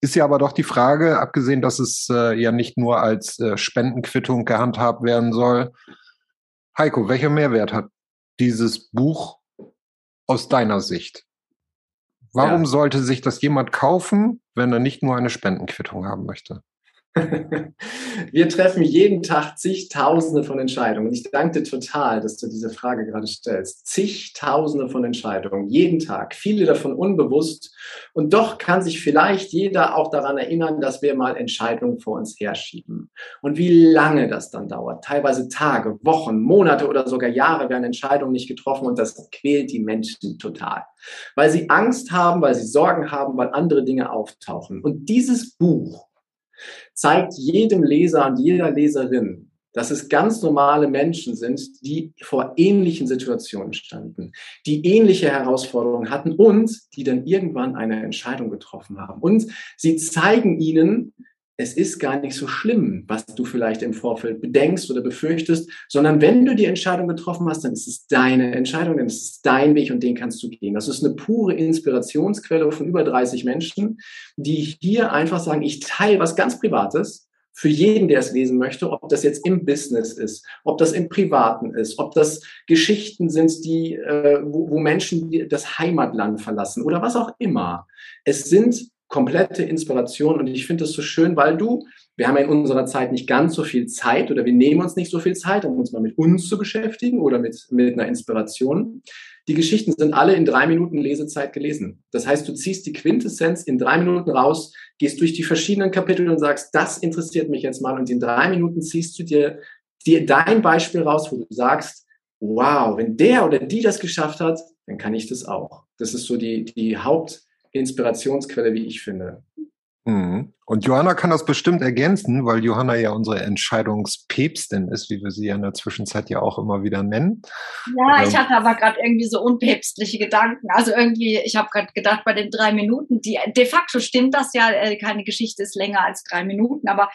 Ist ja aber doch die Frage, abgesehen, dass es äh, ja nicht nur als äh, Spendenquittung gehandhabt werden soll. Heiko, welcher Mehrwert hat dieses Buch aus deiner Sicht? Warum ja. sollte sich das jemand kaufen, wenn er nicht nur eine Spendenquittung haben möchte? Wir treffen jeden Tag zigtausende von Entscheidungen. Ich danke dir total, dass du diese Frage gerade stellst. Zigtausende von Entscheidungen, jeden Tag, viele davon unbewusst. Und doch kann sich vielleicht jeder auch daran erinnern, dass wir mal Entscheidungen vor uns herschieben. Und wie lange das dann dauert. Teilweise Tage, Wochen, Monate oder sogar Jahre werden Entscheidungen nicht getroffen und das quält die Menschen total. Weil sie Angst haben, weil sie Sorgen haben, weil andere Dinge auftauchen. Und dieses Buch, zeigt jedem Leser und jeder Leserin, dass es ganz normale Menschen sind, die vor ähnlichen Situationen standen, die ähnliche Herausforderungen hatten und die dann irgendwann eine Entscheidung getroffen haben. Und sie zeigen ihnen, es ist gar nicht so schlimm, was du vielleicht im Vorfeld bedenkst oder befürchtest, sondern wenn du die Entscheidung getroffen hast, dann ist es deine Entscheidung, dann ist es dein Weg und den kannst du gehen. Das ist eine pure Inspirationsquelle von über 30 Menschen, die hier einfach sagen, ich teile was ganz Privates für jeden, der es lesen möchte, ob das jetzt im Business ist, ob das im Privaten ist, ob das Geschichten sind, die, äh, wo, wo Menschen das Heimatland verlassen oder was auch immer. Es sind komplette Inspiration und ich finde das so schön, weil du, wir haben ja in unserer Zeit nicht ganz so viel Zeit oder wir nehmen uns nicht so viel Zeit, um uns mal mit uns zu beschäftigen oder mit, mit einer Inspiration. Die Geschichten sind alle in drei Minuten Lesezeit gelesen. Das heißt, du ziehst die Quintessenz in drei Minuten raus, gehst durch die verschiedenen Kapitel und sagst, das interessiert mich jetzt mal und in drei Minuten ziehst du dir, dir dein Beispiel raus, wo du sagst, wow, wenn der oder die das geschafft hat, dann kann ich das auch. Das ist so die, die Haupt, Inspirationsquelle, wie ich finde. Mhm. Und Johanna kann das bestimmt ergänzen, weil Johanna ja unsere Entscheidungspäpstin ist, wie wir sie ja in der Zwischenzeit ja auch immer wieder nennen. Ja, ich hatte aber gerade irgendwie so unpäpstliche Gedanken. Also irgendwie, ich habe gerade gedacht, bei den drei Minuten, die de facto stimmt das ja, äh, keine Geschichte ist länger als drei Minuten, aber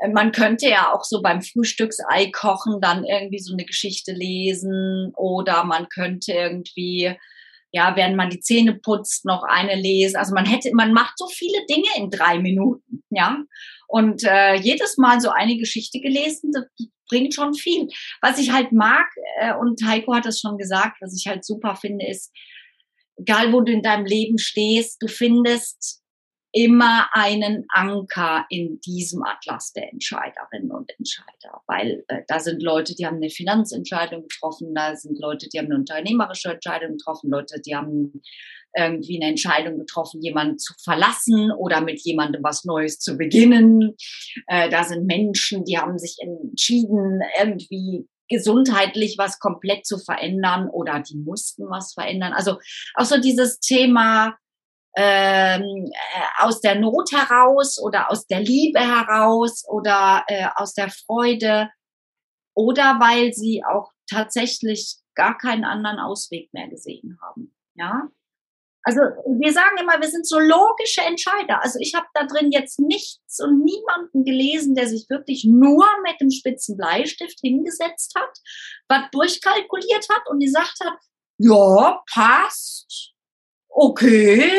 äh, man könnte ja auch so beim Frühstücksei kochen dann irgendwie so eine Geschichte lesen oder man könnte irgendwie ja, während man die Zähne putzt, noch eine lesen. Also man hätte, man macht so viele Dinge in drei Minuten, ja. Und äh, jedes Mal so eine Geschichte gelesen, das bringt schon viel. Was ich halt mag, äh, und Heiko hat es schon gesagt, was ich halt super finde, ist, egal wo du in deinem Leben stehst, du findest immer einen Anker in diesem Atlas der Entscheiderinnen und Entscheider, weil äh, da sind Leute, die haben eine Finanzentscheidung getroffen, da sind Leute, die haben eine unternehmerische Entscheidung getroffen, Leute, die haben irgendwie eine Entscheidung getroffen, jemanden zu verlassen oder mit jemandem was Neues zu beginnen. Äh, da sind Menschen, die haben sich entschieden, irgendwie gesundheitlich was komplett zu verändern oder die mussten was verändern. Also auch so dieses Thema ähm, äh, aus der Not heraus oder aus der Liebe heraus oder äh, aus der Freude oder weil sie auch tatsächlich gar keinen anderen Ausweg mehr gesehen haben. Ja, Also wir sagen immer, wir sind so logische Entscheider. Also ich habe da drin jetzt nichts und niemanden gelesen, der sich wirklich nur mit dem spitzen Bleistift hingesetzt hat, was durchkalkuliert hat und gesagt hat, ja, passt, okay,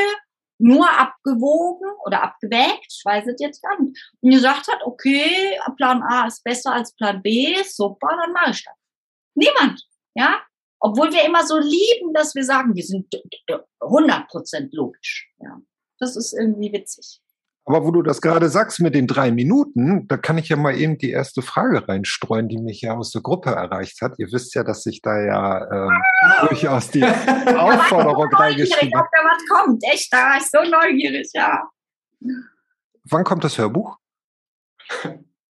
nur abgewogen oder abgewägt, ich weiß es jetzt gar nicht, und gesagt hat, okay, Plan A ist besser als Plan B, super, dann mache ich das. Niemand, ja, obwohl wir immer so lieben, dass wir sagen, wir sind 100% logisch, ja. Das ist irgendwie witzig. Aber wo du das gerade sagst mit den drei Minuten, da kann ich ja mal eben die erste Frage reinstreuen, die mich ja aus der Gruppe erreicht hat. Ihr wisst ja, dass ich da ja ähm, durchaus die Aufforderung reingeschrieben habe. Ob da was kommt, echt, da war ich so neugierig, ja. Wann kommt das Hörbuch?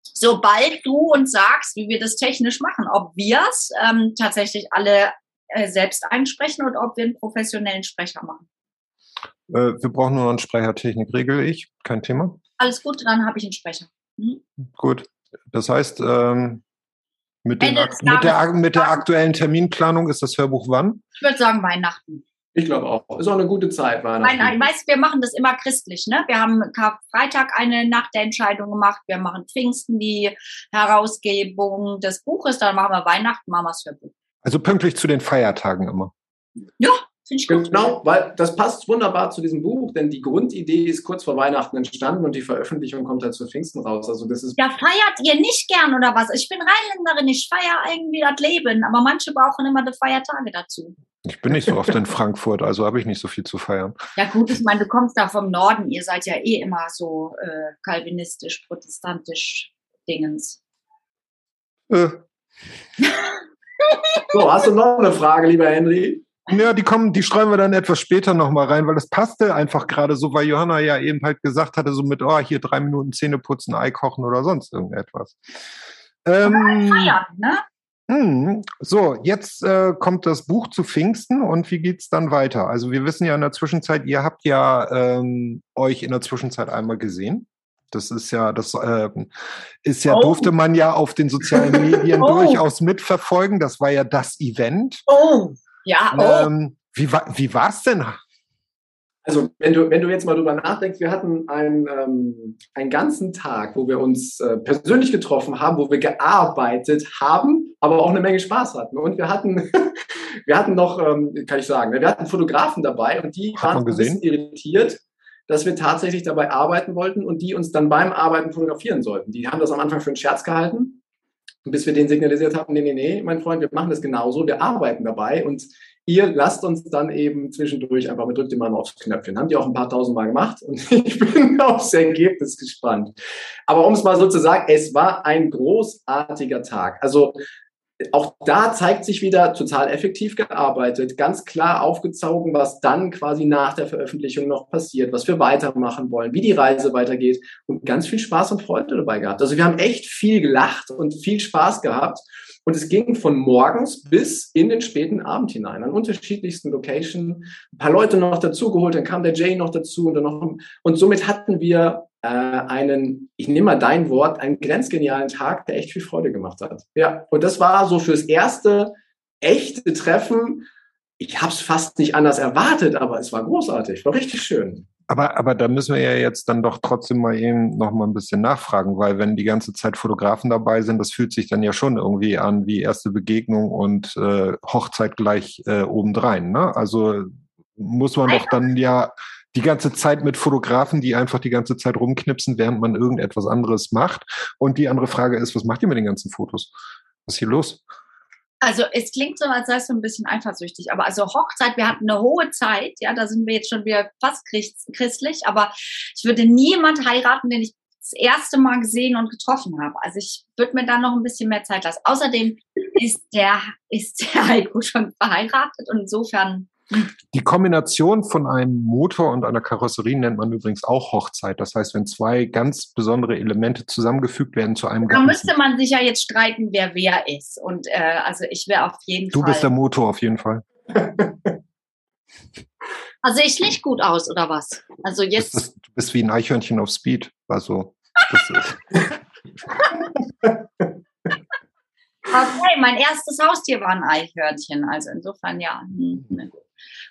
Sobald du uns sagst, wie wir das technisch machen, ob wir es ähm, tatsächlich alle äh, selbst einsprechen oder ob wir einen professionellen Sprecher machen. Äh, wir brauchen nur einen Sprechertechnik, regel ich, kein Thema. Alles gut, dann habe ich einen Sprecher. Mhm. Gut. Das heißt, ähm, mit, den, mit, der, mit der aktuellen Terminplanung ist das Hörbuch wann? Ich würde sagen Weihnachten. Ich glaube auch. Ist auch eine gute Zeit, Weihnachten. Nein, nein, weißt, wir machen das immer christlich, ne? Wir haben Karfreitag eine Nacht der Entscheidung gemacht, wir machen Pfingsten die Herausgebung des Buches, dann machen wir Weihnachten, machen wir das Hörbuch. Also pünktlich zu den Feiertagen immer. Ja. Genau, weil das passt wunderbar zu diesem Buch, denn die Grundidee ist kurz vor Weihnachten entstanden und die Veröffentlichung kommt halt zu Pfingsten raus. Also das ist Ja, feiert ihr nicht gern oder was? Ich bin Rheinländerin, ich feiere irgendwie das Leben, aber manche brauchen immer die Feiertage dazu. Ich bin nicht so oft in Frankfurt, also habe ich nicht so viel zu feiern. Ja gut, ich meine, du kommst da vom Norden, ihr seid ja eh immer so äh, kalvinistisch, protestantisch Dingens. Äh, so. Hast du noch eine Frage, lieber Henry? Ja, die kommen, die streuen wir dann etwas später nochmal rein, weil das passte einfach gerade so, weil Johanna ja eben halt gesagt hatte, so mit, oh, hier drei Minuten Zähne putzen, Ei kochen oder sonst irgendetwas. Ähm, Feiern, ne? hm, so, jetzt äh, kommt das Buch zu Pfingsten und wie geht's dann weiter? Also wir wissen ja in der Zwischenzeit, ihr habt ja ähm, euch in der Zwischenzeit einmal gesehen. Das ist ja, das ähm, ist ja, Oh. durfte man ja auf den sozialen Medien Oh. durchaus mitverfolgen. Das war ja das Event. Oh, ja, oh. Ähm, wie war wie war's denn? Also, wenn du, wenn du jetzt mal drüber nachdenkst, wir hatten einen, ähm, einen ganzen Tag, wo wir uns äh, persönlich getroffen haben, wo wir gearbeitet haben, aber auch eine Menge Spaß hatten. Und wir hatten, wir hatten noch, ähm, kann ich sagen, wir hatten Fotografen dabei und die Hat waren ein bisschen irritiert, dass wir tatsächlich dabei arbeiten wollten und die uns dann beim Arbeiten fotografieren sollten. Die haben das am Anfang für einen Scherz gehalten. Und bis wir denen signalisiert haben, nee, nee, nee, mein Freund, wir machen das genauso, wir arbeiten dabei und ihr lasst uns dann eben zwischendurch einfach, wir drückt immer mal aufs Knöpfchen. Haben die auch ein paar tausend Mal gemacht und ich bin aufs Ergebnis gespannt. Aber um es mal so zu sagen, es war ein großartiger Tag. Also auch da zeigt sich wieder total effektiv gearbeitet, ganz klar aufgezogen, was dann quasi nach der Veröffentlichung noch passiert, was wir weitermachen wollen, wie die Reise weitergeht und ganz viel Spaß und Freude dabei gehabt. Also wir haben echt viel gelacht und viel Spaß gehabt. Und es ging von morgens bis in den späten Abend hinein, an unterschiedlichsten Locations. Ein paar Leute noch dazugeholt, dann kam der Jay noch dazu und dann noch. Und somit hatten wir äh, einen, ich nehme mal dein Wort, einen grenzgenialen Tag, der echt viel Freude gemacht hat. Ja, und das war so fürs erste echte Treffen. Ich habe es fast nicht anders erwartet, aber es war großartig, war richtig schön. Aber, aber da müssen wir ja jetzt dann doch trotzdem mal eben noch mal ein bisschen nachfragen, weil wenn die ganze Zeit Fotografen dabei sind, das fühlt sich dann ja schon irgendwie an wie erste Begegnung und äh, Hochzeit gleich äh, obendrein. Ne? Also muss man doch dann ja die ganze Zeit mit Fotografen, die einfach die ganze Zeit rumknipsen, während man irgendetwas anderes macht. Und die andere Frage ist, was macht ihr mit den ganzen Fotos? Was ist hier los? Also es klingt so, als seist du ein bisschen eifersüchtig, aber also Hochzeit, wir hatten eine hohe Zeit, ja, da sind wir jetzt schon wieder fast christ- christlich, aber ich würde niemand heiraten, den ich das erste Mal gesehen und getroffen habe. Also ich würde mir dann noch ein bisschen mehr Zeit lassen. Außerdem ist der, ist der Heiko schon verheiratet und insofern, Die Kombination von einem Motor und einer Karosserie nennt man übrigens auch Hochzeit. Das heißt, wenn zwei ganz besondere Elemente zusammengefügt werden zu einem da Ganzen. müsste man sich ja jetzt streiten, wer wer ist. Und äh, also ich wäre auf jeden Du Fall. bist der Motor auf jeden Fall. also ich nicht gut aus, oder was? Also Du bist, jetzt. das, du bist wie ein Eichhörnchen auf Speed. Also, ist, Okay, mein erstes Haustier war ein Eichhörnchen. Also insofern ja. Hm, ne.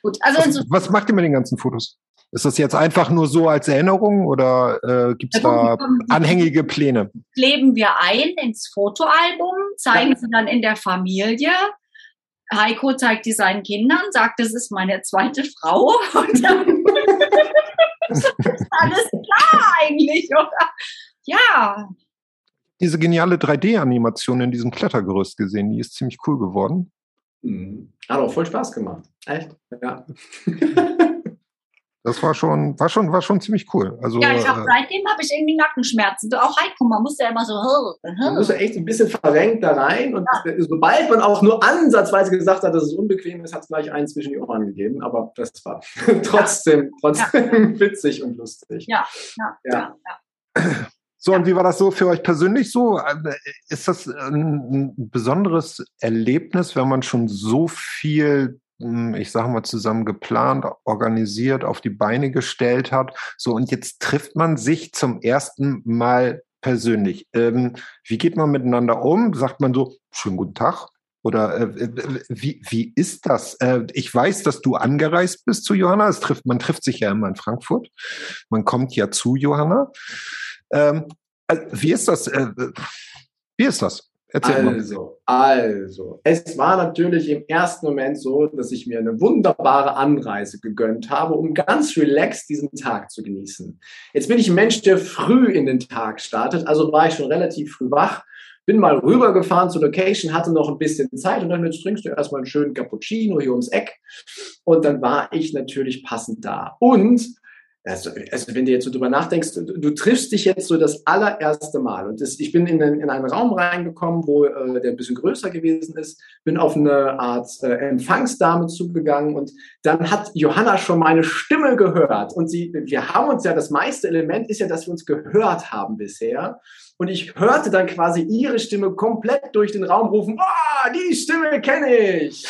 Gut, also Was, was macht ihr mit den ganzen Fotos? Ist das jetzt einfach nur so als Erinnerung oder äh, gibt es Ja, da anhängige Pläne? kleben wir ein ins Fotoalbum, zeigen sie dann in der Familie. Heiko zeigt die seinen Kindern, sagt, das ist meine zweite Frau. Und dann ist alles klar eigentlich, oder? Ja, Diese geniale 3D-Animation in diesem Klettergerüst gesehen, die ist ziemlich cool geworden. Mhm. Hat auch voll Spaß gemacht. Echt? Ja. Das war schon, war schon, war schon ziemlich cool. Also ja ich hab, äh, seitdem habe ich irgendwie Nackenschmerzen. Du, Auch Heiko, man muss ja immer so. Man muss ja echt ein bisschen verrenkt da rein und sobald man auch nur ansatzweise gesagt hat, dass es unbequem ist, hat es gleich einen zwischen die Ohren gegeben. Aber das war trotzdem, trotzdem witzig und lustig. Ja, ja, Ja. ja. So, und wie war das so für euch persönlich so? Äh, Ist das ein ein besonderes Erlebnis, wenn man schon so viel, hm, ich sage mal, zusammen geplant, organisiert, auf die Beine gestellt hat? So, und jetzt trifft man sich zum ersten Mal persönlich. Ähm, wie geht man miteinander um? Sagt man so, schönen guten Tag? Oder äh, wie, wie ist das? Äh, ich weiß, dass du angereist bist zu Johanna. Es trifft, man trifft sich ja immer in Frankfurt. Man kommt ja zu Johanna. Ähm, äh, wie ist das? Äh, wie ist das? Erzähl mal. Also, also, es war natürlich im ersten Moment so, dass ich mir eine wunderbare Anreise gegönnt habe, um ganz relaxed diesen Tag zu genießen. Jetzt bin ich ein Mensch, der früh in den Tag startet, also war ich schon relativ früh wach, bin mal rübergefahren zur Location, hatte noch ein bisschen Zeit und dann trinkst du erstmal einen schönen Cappuccino hier ums Eck und dann war ich natürlich passend da. Und also, also wenn du jetzt so drüber nachdenkst, du, du triffst dich jetzt so das allererste Mal. Und das, ich bin in, einen- in einen Raum reingekommen, wo äh, der ein bisschen größer gewesen ist, bin auf eine Art äh, Empfangsdame zugegangen und dann hat Johanna schon meine Stimme gehört. Und sie, wir haben uns ja, das meiste Element ist ja, dass wir uns gehört haben bisher. Und ich hörte dann quasi ihre Stimme komplett durch den Raum rufen, ah, die Stimme kenne ich.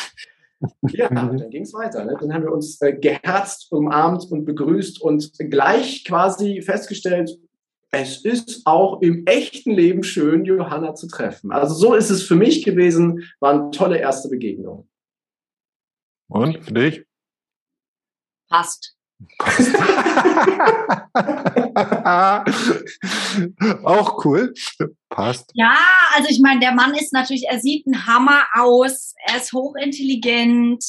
Ja, Mhm. dann ging es weiter. Ne? Dann haben wir uns äh, geherzt, umarmt und begrüßt und gleich quasi festgestellt, es ist auch im echten Leben schön, Johanna zu treffen. Also so ist es für mich gewesen, war eine tolle erste Begegnung. Und für dich? Passt. Auch cool. Passt. Ja, also ich meine, der Mann ist natürlich, er sieht ein Hammer aus, er ist hochintelligent,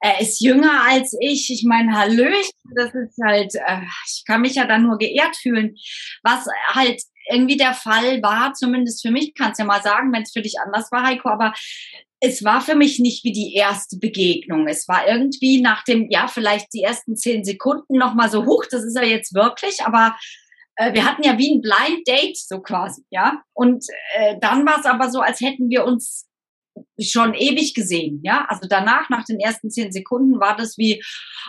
er ist jünger als ich. Ich meine, Hallöchen, das ist halt, äh, ich kann mich ja dann nur geehrt fühlen. Was halt irgendwie der Fall war, zumindest für mich, kannst ja mal sagen, wenn es für dich anders war, Heiko, aber es war für mich nicht wie die erste Begegnung. Es war irgendwie nach dem, ja, vielleicht die ersten zehn Sekunden nochmal so, huch, das ist er jetzt wirklich, aber äh, wir hatten ja wie ein Blind Date so quasi, ja. Und äh, dann war es aber so, als hätten wir uns schon ewig gesehen, ja. Also danach, nach den ersten zehn Sekunden, war das wie,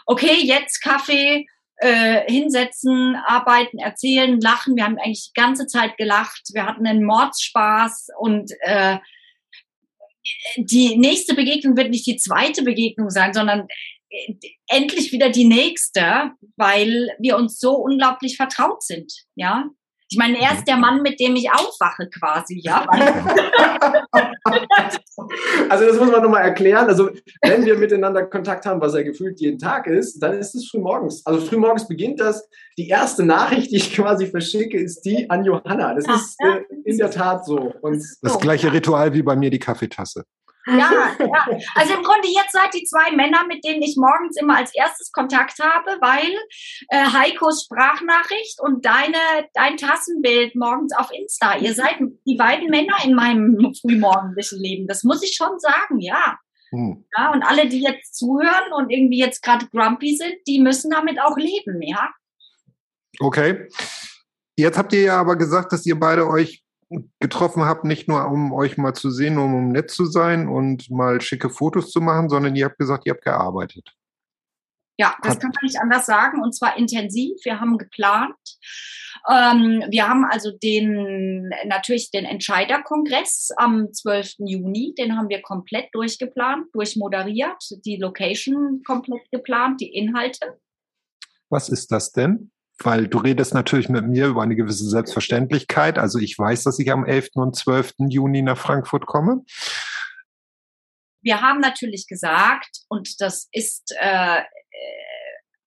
okay, jetzt Kaffee, äh, hinsetzen, arbeiten, erzählen, lachen. Wir haben eigentlich die ganze Zeit gelacht. Wir hatten einen Mordspaß und äh, die nächste Begegnung wird nicht die zweite Begegnung sein, sondern äh, endlich wieder die nächste, weil wir uns so unglaublich vertraut sind, ja. Ich meine, er ist der Mann, mit dem ich aufwache quasi, ja. Also das muss man nochmal erklären. Also wenn wir miteinander Kontakt haben, was ja gefühlt jeden Tag ist, dann ist es frühmorgens. Also frühmorgens beginnt das. Die erste Nachricht, die ich quasi verschicke, ist die an Johanna. Das Ja, ist äh, in der Tat so. Und Das gleiche Ritual wie bei mir die Kaffeetasse. Ja, ja. Also im Grunde jetzt seid die zwei Männer, mit denen ich morgens immer als erstes Kontakt habe, weil äh, Heikos Sprachnachricht und deine dein Tassenbild morgens auf Insta. Ihr seid die beiden Männer in meinem frühmorgendlichen Leben. Das muss ich schon sagen, ja. Hm. Ja, und alle, die jetzt zuhören und irgendwie jetzt gerade grumpy sind, die müssen damit auch leben, ja. Okay. Jetzt habt ihr ja aber gesagt, dass ihr beide euch getroffen habt, nicht nur um euch mal zu sehen, um, um nett zu sein und mal schicke Fotos zu machen, sondern ihr habt gesagt, ihr habt gearbeitet. Ja, das kann man nicht anders sagen und zwar intensiv. Wir haben geplant. Ähm, wir haben also den, natürlich den Entscheiderkongress am 12. Juni, den haben wir komplett durchgeplant, durchmoderiert, die Location komplett geplant, die Inhalte. Was ist das denn? Weil du redest natürlich mit mir über eine gewisse Selbstverständlichkeit. Also ich weiß, dass ich am 11. und 12. Juni nach Frankfurt komme. wir haben natürlich gesagt, und das ist äh,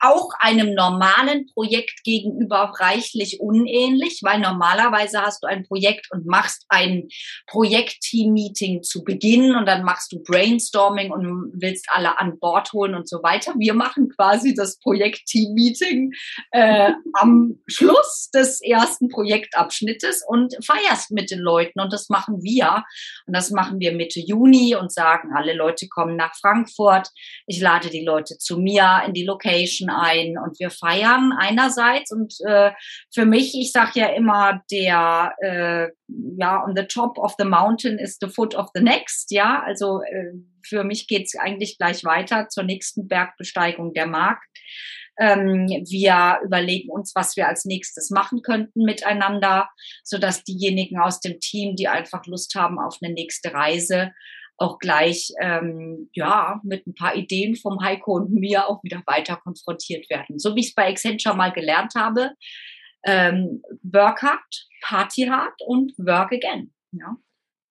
auch einem normalen Projekt gegenüber reichlich unähnlich, weil normalerweise hast du ein Projekt und machst ein Projektteam-Meeting zu Beginn und dann machst du Brainstorming und willst alle an Bord holen und so weiter. Wir machen quasi das Projektteam-Meeting äh, am Schluss des ersten Projektabschnittes und feierst mit den Leuten und das machen wir. Und das machen wir Mitte Juni und sagen, alle Leute kommen nach Frankfurt. Ich lade die Leute zu mir in die Location Menschen ein und wir feiern einerseits und äh, für mich, ich sage ja immer, der äh, ja on the top of the mountain is the foot of the next, ja, also äh, für mich geht's eigentlich gleich weiter zur nächsten Bergbesteigung der Markt. Ähm, wir überlegen uns, was wir als nächstes machen könnten miteinander, so dass diejenigen aus dem Team, die einfach Lust haben auf eine nächste Reise, auch gleich ähm, ja mit ein paar Ideen vom Heiko und mir auch wieder weiter konfrontiert werden. So wie ich es bei Accenture mal gelernt habe, ähm, work hard, party hard und work again. Ja.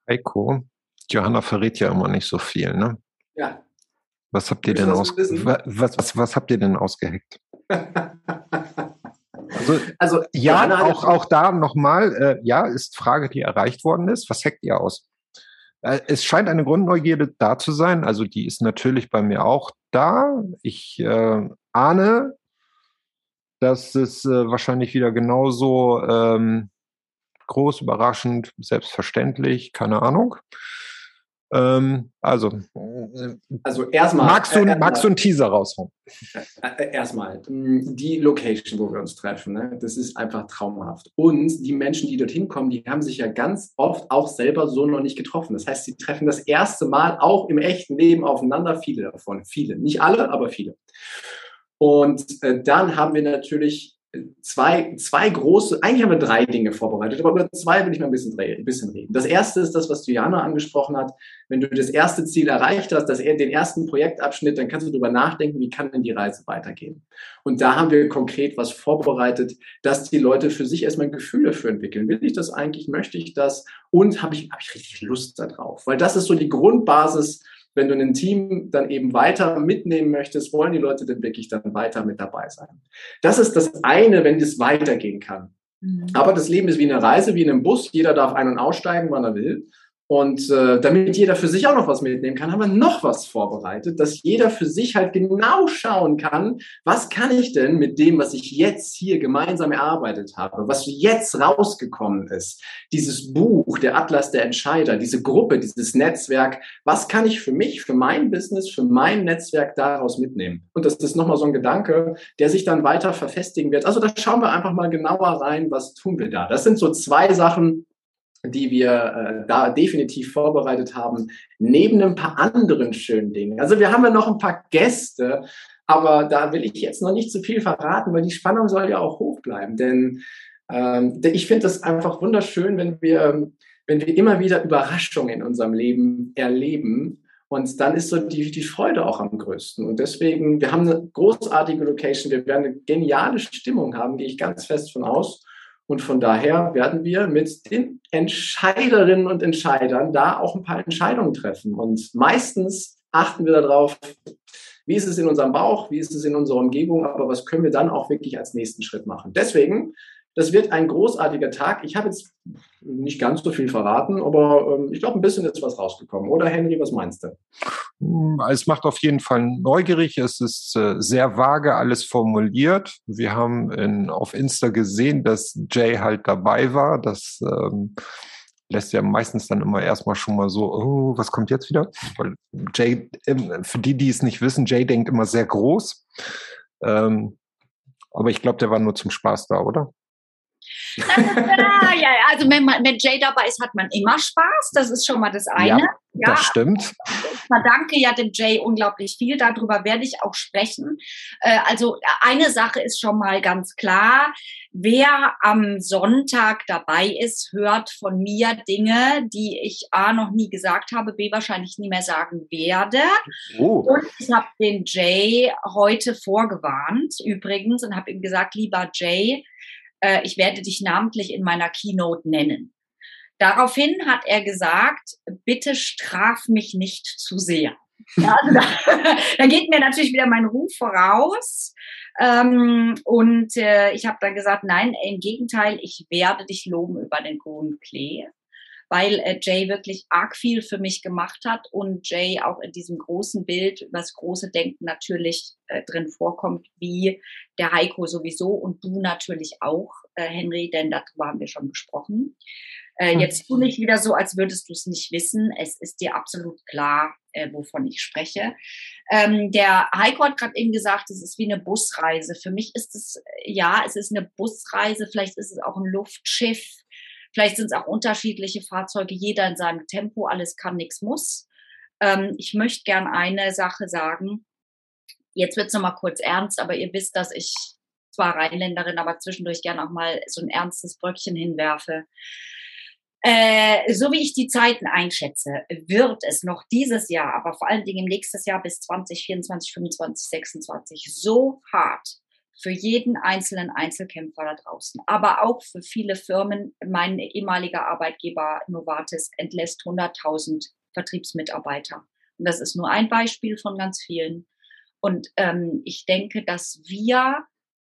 Heiko, Johanna verrät ja immer nicht so viel, ne? Ja. Was habt ihr denn aus was, was, was habt ihr denn ausgeheckt? Also, also ja, auch, auch da nochmal, äh, ja, ist Frage, die erreicht worden ist. Was hackt ihr aus? Äh, es scheint eine Grundneugierde da zu sein. Also die ist natürlich bei mir auch da. Ich äh, ahne, dass es äh, wahrscheinlich wieder genauso ähm, groß, überraschend, selbstverständlich, keine Ahnung. Ähm, also, also erstmal. Magst du, äh, magst du einen Teaser raushauen? Äh, äh, erstmal, mm, die Location, wo wir uns treffen, ne, das ist einfach traumhaft. Und die Menschen, die dorthin kommen, die haben sich ja ganz oft auch selber so noch nicht getroffen. Das heißt, sie treffen das erste Mal auch im echten Leben aufeinander, viele davon, viele. Nicht alle, aber viele. Und äh, dann haben wir natürlich zwei, zwei große, eigentlich haben wir drei Dinge vorbereitet, aber über zwei will ich mal ein bisschen, ein bisschen reden. Das erste ist das, was Diana angesprochen hat. Wenn du das erste Ziel erreicht hast, das, den ersten Projektabschnitt, dann kannst du darüber nachdenken, wie kann denn die Reise weitergehen. Und da haben wir konkret was vorbereitet, dass die Leute für sich erstmal ein Gefühl dafür entwickeln. Will ich das eigentlich? Möchte ich das? Und habe ich, hab ich richtig Lust darauf? Weil das ist so die Grundbasis, wenn du ein Team dann eben weiter mitnehmen möchtest, wollen die Leute denn wirklich dann weiter mit dabei sein. Das ist das eine, wenn das weitergehen kann. Mhm. Aber das Leben ist wie eine Reise, wie in einem Bus. Jeder darf ein- und aussteigen, wann er will. Und äh, damit jeder für sich auch noch was mitnehmen kann, haben wir noch was vorbereitet, dass jeder für sich halt genau schauen kann, was kann ich denn mit dem, was ich jetzt hier gemeinsam erarbeitet habe, was jetzt rausgekommen ist, dieses Buch, der Atlas der Entscheider, diese Gruppe, dieses Netzwerk, was kann ich für mich, für mein Business, für mein Netzwerk daraus mitnehmen? Und das ist nochmal so ein Gedanke, der sich dann weiter verfestigen wird. Also da schauen wir einfach mal genauer rein, was tun wir da. Das sind so zwei Sachen, die wir äh, da definitiv vorbereitet haben, neben ein paar anderen schönen Dingen. Also wir haben ja noch ein paar Gäste, aber da will ich jetzt noch nicht zu viel verraten, weil die Spannung soll ja auch hoch bleiben. Denn ähm, ich finde das einfach wunderschön, wenn wir, wenn wir immer wieder Überraschungen in unserem Leben erleben. Und dann ist so die, die Freude auch am größten. Und deswegen, wir haben eine großartige Location, wir werden eine geniale Stimmung haben, gehe ich ganz fest von aus. Und von daher werden wir mit den Entscheiderinnen und Entscheidern da auch ein paar Entscheidungen treffen. Und meistens achten wir darauf, wie ist es in unserem Bauch, wie ist es in unserer Umgebung, aber was können wir dann auch wirklich als nächsten Schritt machen. Deswegen das wird ein großartiger Tag. Ich habe jetzt nicht ganz so viel verraten, aber ähm, ich glaube, ein bisschen ist was rausgekommen. Oder Henry, was meinst du? Hm, es macht auf jeden Fall neugierig. Es ist äh, sehr vage alles formuliert. Wir haben in, auf Insta gesehen, dass Jay halt dabei war. Das ähm, lässt ja meistens dann immer erstmal schon mal so, oh, was kommt jetzt wieder? Weil Jay, ähm, für die, die es nicht wissen, Jay denkt immer sehr groß. Ähm, aber ich glaube, der war nur zum Spaß da, oder? ja, ja, also wenn, man, wenn Jay dabei ist, hat man immer Spaß. Das ist schon mal das eine. Ja, ja das stimmt. Ich verdanke ja dem Jay unglaublich viel. Darüber werde ich auch sprechen. Äh, also eine Sache ist schon mal ganz klar. Wer am Sonntag dabei ist, hört von mir Dinge, die ich A noch nie gesagt habe, B wahrscheinlich nie mehr sagen werde. Oh. Und ich habe den Jay heute vorgewarnt, übrigens, und habe ihm gesagt, lieber Jay, äh, ich werde dich namentlich in meiner Keynote nennen. Daraufhin hat er gesagt, bitte straf mich nicht zu sehr. Ja, also da, da geht mir natürlich wieder mein Ruf voraus. Ähm, und äh, ich habe dann gesagt, nein, im Gegenteil, ich werde dich loben über den hohen Klee weil äh, Jay wirklich arg viel für mich gemacht hat und Jay auch in diesem großen Bild das große Denken natürlich äh, drin vorkommt, wie der Heiko sowieso und du natürlich auch, äh, Henry, denn darüber haben wir schon gesprochen. Äh, jetzt tu nicht wieder so, als würdest du es nicht wissen. Es ist dir absolut klar, äh, wovon ich spreche. Ähm, der Heiko hat gerade eben gesagt, es ist wie eine Busreise. Für mich ist es, ja, es ist eine Busreise, vielleicht ist es auch ein Luftschiff, Vielleicht sind es auch unterschiedliche Fahrzeuge, jeder in seinem Tempo, alles kann, nichts muss. Ähm, ich möchte gern eine Sache sagen. Jetzt wird es nochmal kurz ernst, aber ihr wisst, dass ich zwar Rheinländerin, aber zwischendurch gern auch mal so ein ernstes Bröckchen hinwerfe. Äh, so wie ich die Zeiten einschätze, wird es noch dieses Jahr, aber vor allen Dingen im nächsten Jahr bis 2024, 25, 26 so hart für jeden einzelnen Einzelkämpfer da draußen, aber auch für viele Firmen. Mein ehemaliger Arbeitgeber Novartis entlässt 100.000 Vertriebsmitarbeiter. Und das ist nur ein Beispiel von ganz vielen. Und ähm, ich denke, dass wir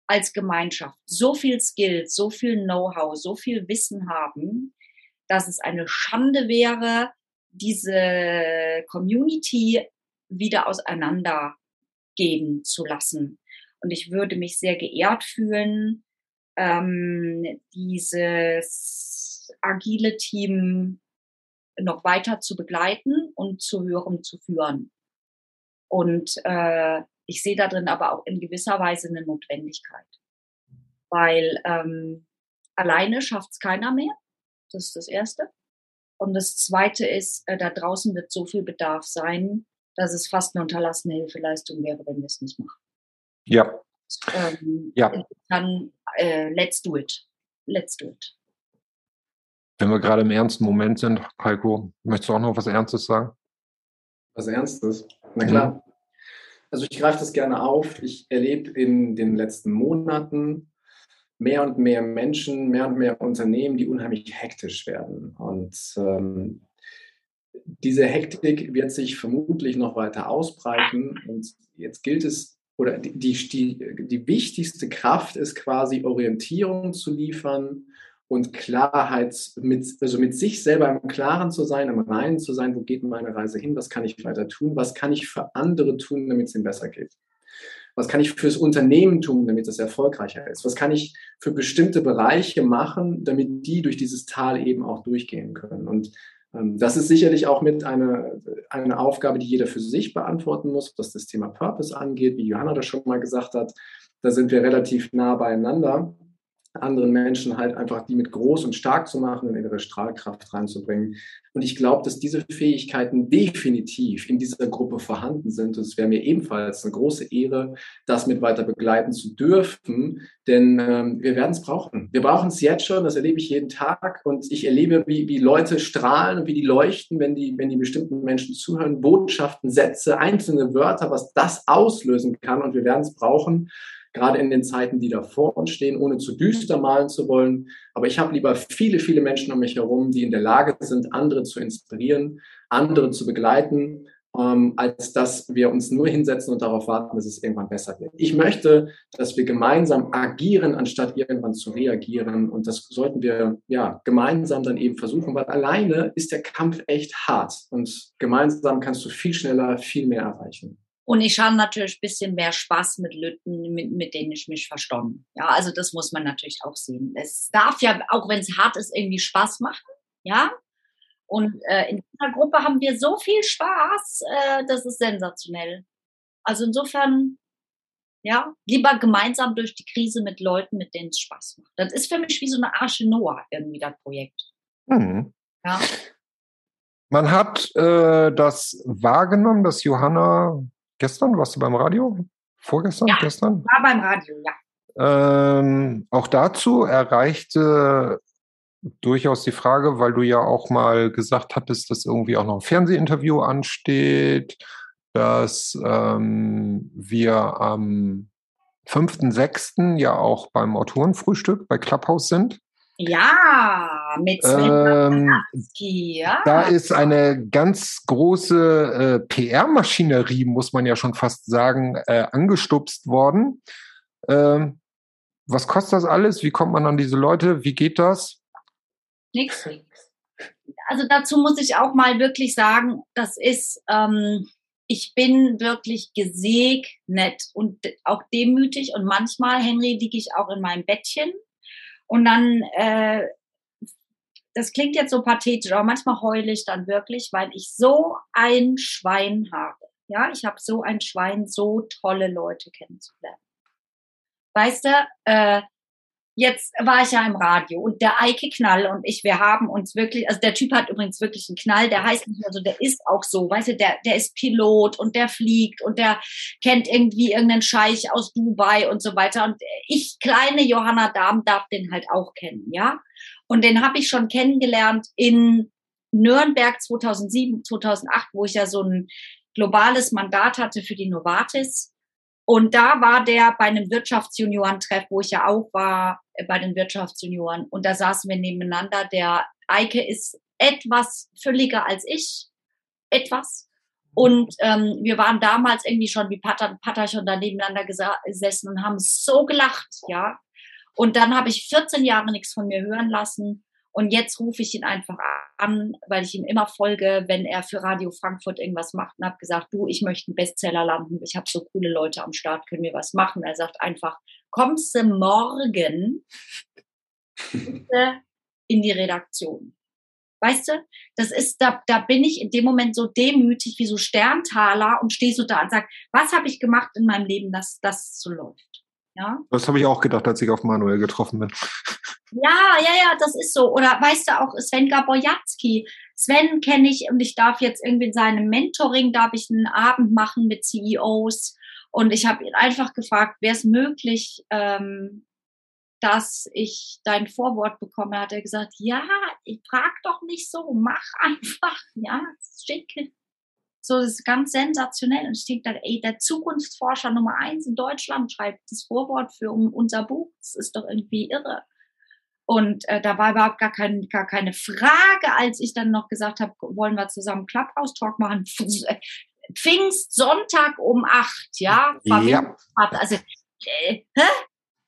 als Gemeinschaft so viel Skills, so viel Know-how, so viel Wissen haben, dass es eine Schande wäre, diese Community wieder auseinandergehen zu lassen. Und ich würde mich sehr geehrt fühlen, ähm, dieses agile Team noch weiter zu begleiten und zu höherem zu führen. Und äh, ich sehe da drin aber auch in gewisser Weise eine Notwendigkeit. Weil ähm, alleine schafft es keiner mehr. Das ist das Erste. Und das Zweite ist, äh, da draußen wird so viel Bedarf sein, dass es fast eine unterlassene Hilfeleistung wäre, wenn wir es nicht machen. Ja. Ähm, ja. Dann äh, let's do it. Let's do it. Wenn wir gerade im ernsten Moment sind, Heiko, möchtest du auch noch was Ernstes sagen? Was Ernstes? Na klar. Mhm. Also ich greife das gerne auf. Ich erlebe in den letzten Monaten mehr und mehr Menschen, mehr und mehr Unternehmen, die unheimlich hektisch werden. Und ähm, diese Hektik wird sich vermutlich noch weiter ausbreiten. Und jetzt gilt es oder die, die, die wichtigste Kraft ist quasi Orientierung zu liefern und Klarheit mit, also mit sich selber im Klaren zu sein, im Reinen zu sein, wo geht meine Reise hin, was kann ich weiter tun, was kann ich für andere tun, damit es ihnen besser geht. Was kann ich fürs Unternehmen tun, damit es erfolgreicher ist? Was kann ich für bestimmte Bereiche machen, damit die durch dieses Tal eben auch durchgehen können? Und ähm, das ist sicherlich auch mit eine, eine Aufgabe, die jeder für sich beantworten muss, was das Thema Purpose angeht, wie Johanna das schon mal gesagt hat. Da sind wir relativ nah beieinander anderen Menschen halt einfach die mit groß und stark zu machen und ihre Strahlkraft reinzubringen. Und ich glaube, dass diese Fähigkeiten definitiv in dieser Gruppe vorhanden sind. Und es wäre mir ebenfalls eine große Ehre, das mit weiter begleiten zu dürfen, denn ähm, wir werden es brauchen. Wir brauchen es jetzt schon, das erlebe ich jeden Tag. Und ich erlebe, wie, wie Leute strahlen und wie die leuchten, wenn die, wenn die bestimmten Menschen zuhören, Botschaften, Sätze, einzelne Wörter, was das auslösen kann. Und wir werden es brauchen gerade in den Zeiten, die da vor uns stehen, ohne zu düster malen zu wollen. Aber ich habe lieber viele, viele Menschen um mich herum, die in der Lage sind, andere zu inspirieren, andere zu begleiten, ähm, als dass wir uns nur hinsetzen und darauf warten, dass es irgendwann besser wird. Ich möchte, dass wir gemeinsam agieren, anstatt irgendwann zu reagieren. Und das sollten wir ja gemeinsam dann eben versuchen, weil alleine ist der Kampf echt hart. Und gemeinsam kannst du viel schneller, viel mehr erreichen. Und ich habe natürlich ein bisschen mehr Spaß mit Lütten, mit, mit denen ich mich verstanden. Ja, also das muss man natürlich auch sehen. Es darf ja, auch wenn es hart ist, irgendwie Spaß machen. Ja. Und äh, in dieser Gruppe haben wir so viel Spaß, äh, das ist sensationell. Also insofern, ja, lieber gemeinsam durch die Krise mit Leuten, mit denen es Spaß macht. Das ist für mich wie so eine Arche Noah irgendwie das Projekt. Mhm. Ja. Man hat äh, das wahrgenommen, dass Johanna Gestern warst du beim Radio? Vorgestern? Ja, gestern? War beim Radio, ja. Ähm, auch dazu erreichte durchaus die Frage, weil du ja auch mal gesagt hattest, dass irgendwie auch noch ein Fernsehinterview ansteht, dass ähm, wir am 5.6. ja auch beim Autorenfrühstück bei Clubhouse sind. Ja, mit Sven Ähm, ja. Da ist eine ganz große äh, PR-Maschinerie, muss man ja schon fast sagen, äh, angestupst worden. Ähm, was kostet das alles? Wie kommt man an diese Leute? Wie geht das? Nix, nix. Also dazu muss ich auch mal wirklich sagen, das ist, ähm, ich bin wirklich gesegnet und auch demütig und manchmal, Henry, liege ich auch in meinem Bettchen und dann, äh, das klingt jetzt so pathetisch, aber manchmal heule ich dann wirklich, weil ich so ein Schwein habe. Ja, ich habe so ein Schwein, so tolle Leute kennenzulernen. Weißt du, äh, jetzt war ich ja im Radio und der Eike Knall und ich, wir haben uns wirklich, also der Typ hat übrigens wirklich einen Knall, der heißt nicht mehr so, der ist auch so, weißt du, der, der ist Pilot und der fliegt und der kennt irgendwie irgendeinen Scheich aus Dubai und so weiter und ich, kleine Johanna Dahm, darf den halt auch kennen, ja. Und den habe ich schon kennengelernt in Nürnberg 2007, 2008, wo ich ja so ein globales Mandat hatte für die Novartis. Und da war der bei einem Wirtschaftsjunioren-Treff, wo ich ja auch war, äh, bei den Wirtschaftsjunioren. Und da saßen wir nebeneinander. Der Eike ist etwas fülliger als ich. Etwas. Und ähm, wir waren damals irgendwie schon wie Pater, Paterchen da nebeneinander gesessen und haben so gelacht, ja. Und dann habe ich 14 Jahre nichts von mir hören lassen. Und jetzt rufe ich ihn einfach an, weil ich ihm immer folge, wenn er für Radio Frankfurt irgendwas macht und habe gesagt, du, ich möchte einen Bestseller landen. Ich habe so coole Leute am Start, können wir was machen? Er sagt einfach, kommst du morgen in die Redaktion? Weißt du, das ist, da, da bin ich in dem Moment so demütig wie so Sterntaler und stehe so da und sag, was habe ich gemacht in meinem Leben, dass das so läuft? Ja. Das habe ich auch gedacht, als ich auf Manuel getroffen bin. Ja, ja, ja, das ist so. Oder weißt du auch, Sven Gaborjatski. Sven kenne ich und ich darf jetzt irgendwie in seinem Mentoring, darf ich einen Abend machen mit CEOs. Und ich habe ihn einfach gefragt, wäre es möglich, ähm, dass ich dein Vorwort bekomme? Hat er gesagt, ja, ich frag doch nicht so, mach einfach, ja, schicke. So, das ist ganz sensationell. Und ich denke dann, ey, der Zukunftsforscher Nummer eins in Deutschland schreibt das Vorwort für unser Buch. Das ist doch irgendwie irre. Und äh, da war überhaupt gar, kein, gar keine Frage, als ich dann noch gesagt habe, wollen wir zusammen Clubhouse-Talk machen. Pfingstsonntag um acht, ja? Ja. Also, äh, hä?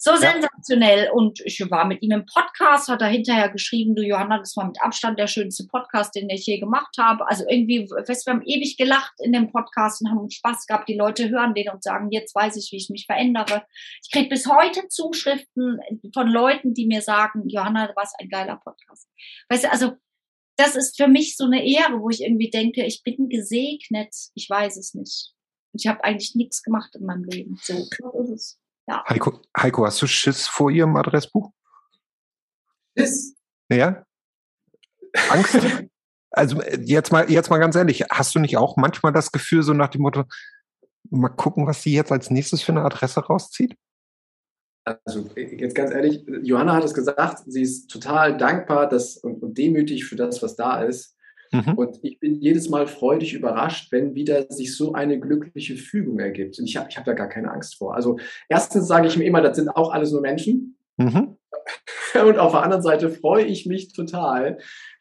So sensationell. Und ich war mit ihm im Podcast, hat er hinterher geschrieben, du Johanna, das war mit Abstand der schönste Podcast, den ich je gemacht habe. Also irgendwie, fest, wir haben ewig gelacht in dem Podcast und haben Spaß gehabt. Die Leute hören den und sagen, jetzt weiß ich, wie ich mich verändere. Ich kriege bis heute Zuschriften von Leuten, die mir sagen, Johanna, du warst ein geiler Podcast. Weißt du, also das ist für mich so eine Ehre, wo ich irgendwie denke, ich bin gesegnet. Ich weiß es nicht. Ich habe eigentlich nichts gemacht in meinem Leben. So, so ist es. Ja. Heiko, Heiko, hast du Schiss vor Ihrem Adressbuch? Schiss? Ja? Angst? also jetzt mal, jetzt mal ganz ehrlich, hast du nicht auch manchmal das Gefühl, so nach dem Motto, mal gucken, was sie jetzt als nächstes für eine Adresse rauszieht? Also jetzt ganz ehrlich, Johanna hat es gesagt, sie ist total dankbar dass, und, und demütig für das, was da ist. Mhm. Und ich bin jedes Mal freudig überrascht, wenn wieder sich so eine glückliche Fügung ergibt. Und ich habe ich hab da gar keine Angst vor. Also erstens sage ich mir immer, das sind auch alles nur Menschen. Mhm. Und auf der anderen Seite freue ich mich total,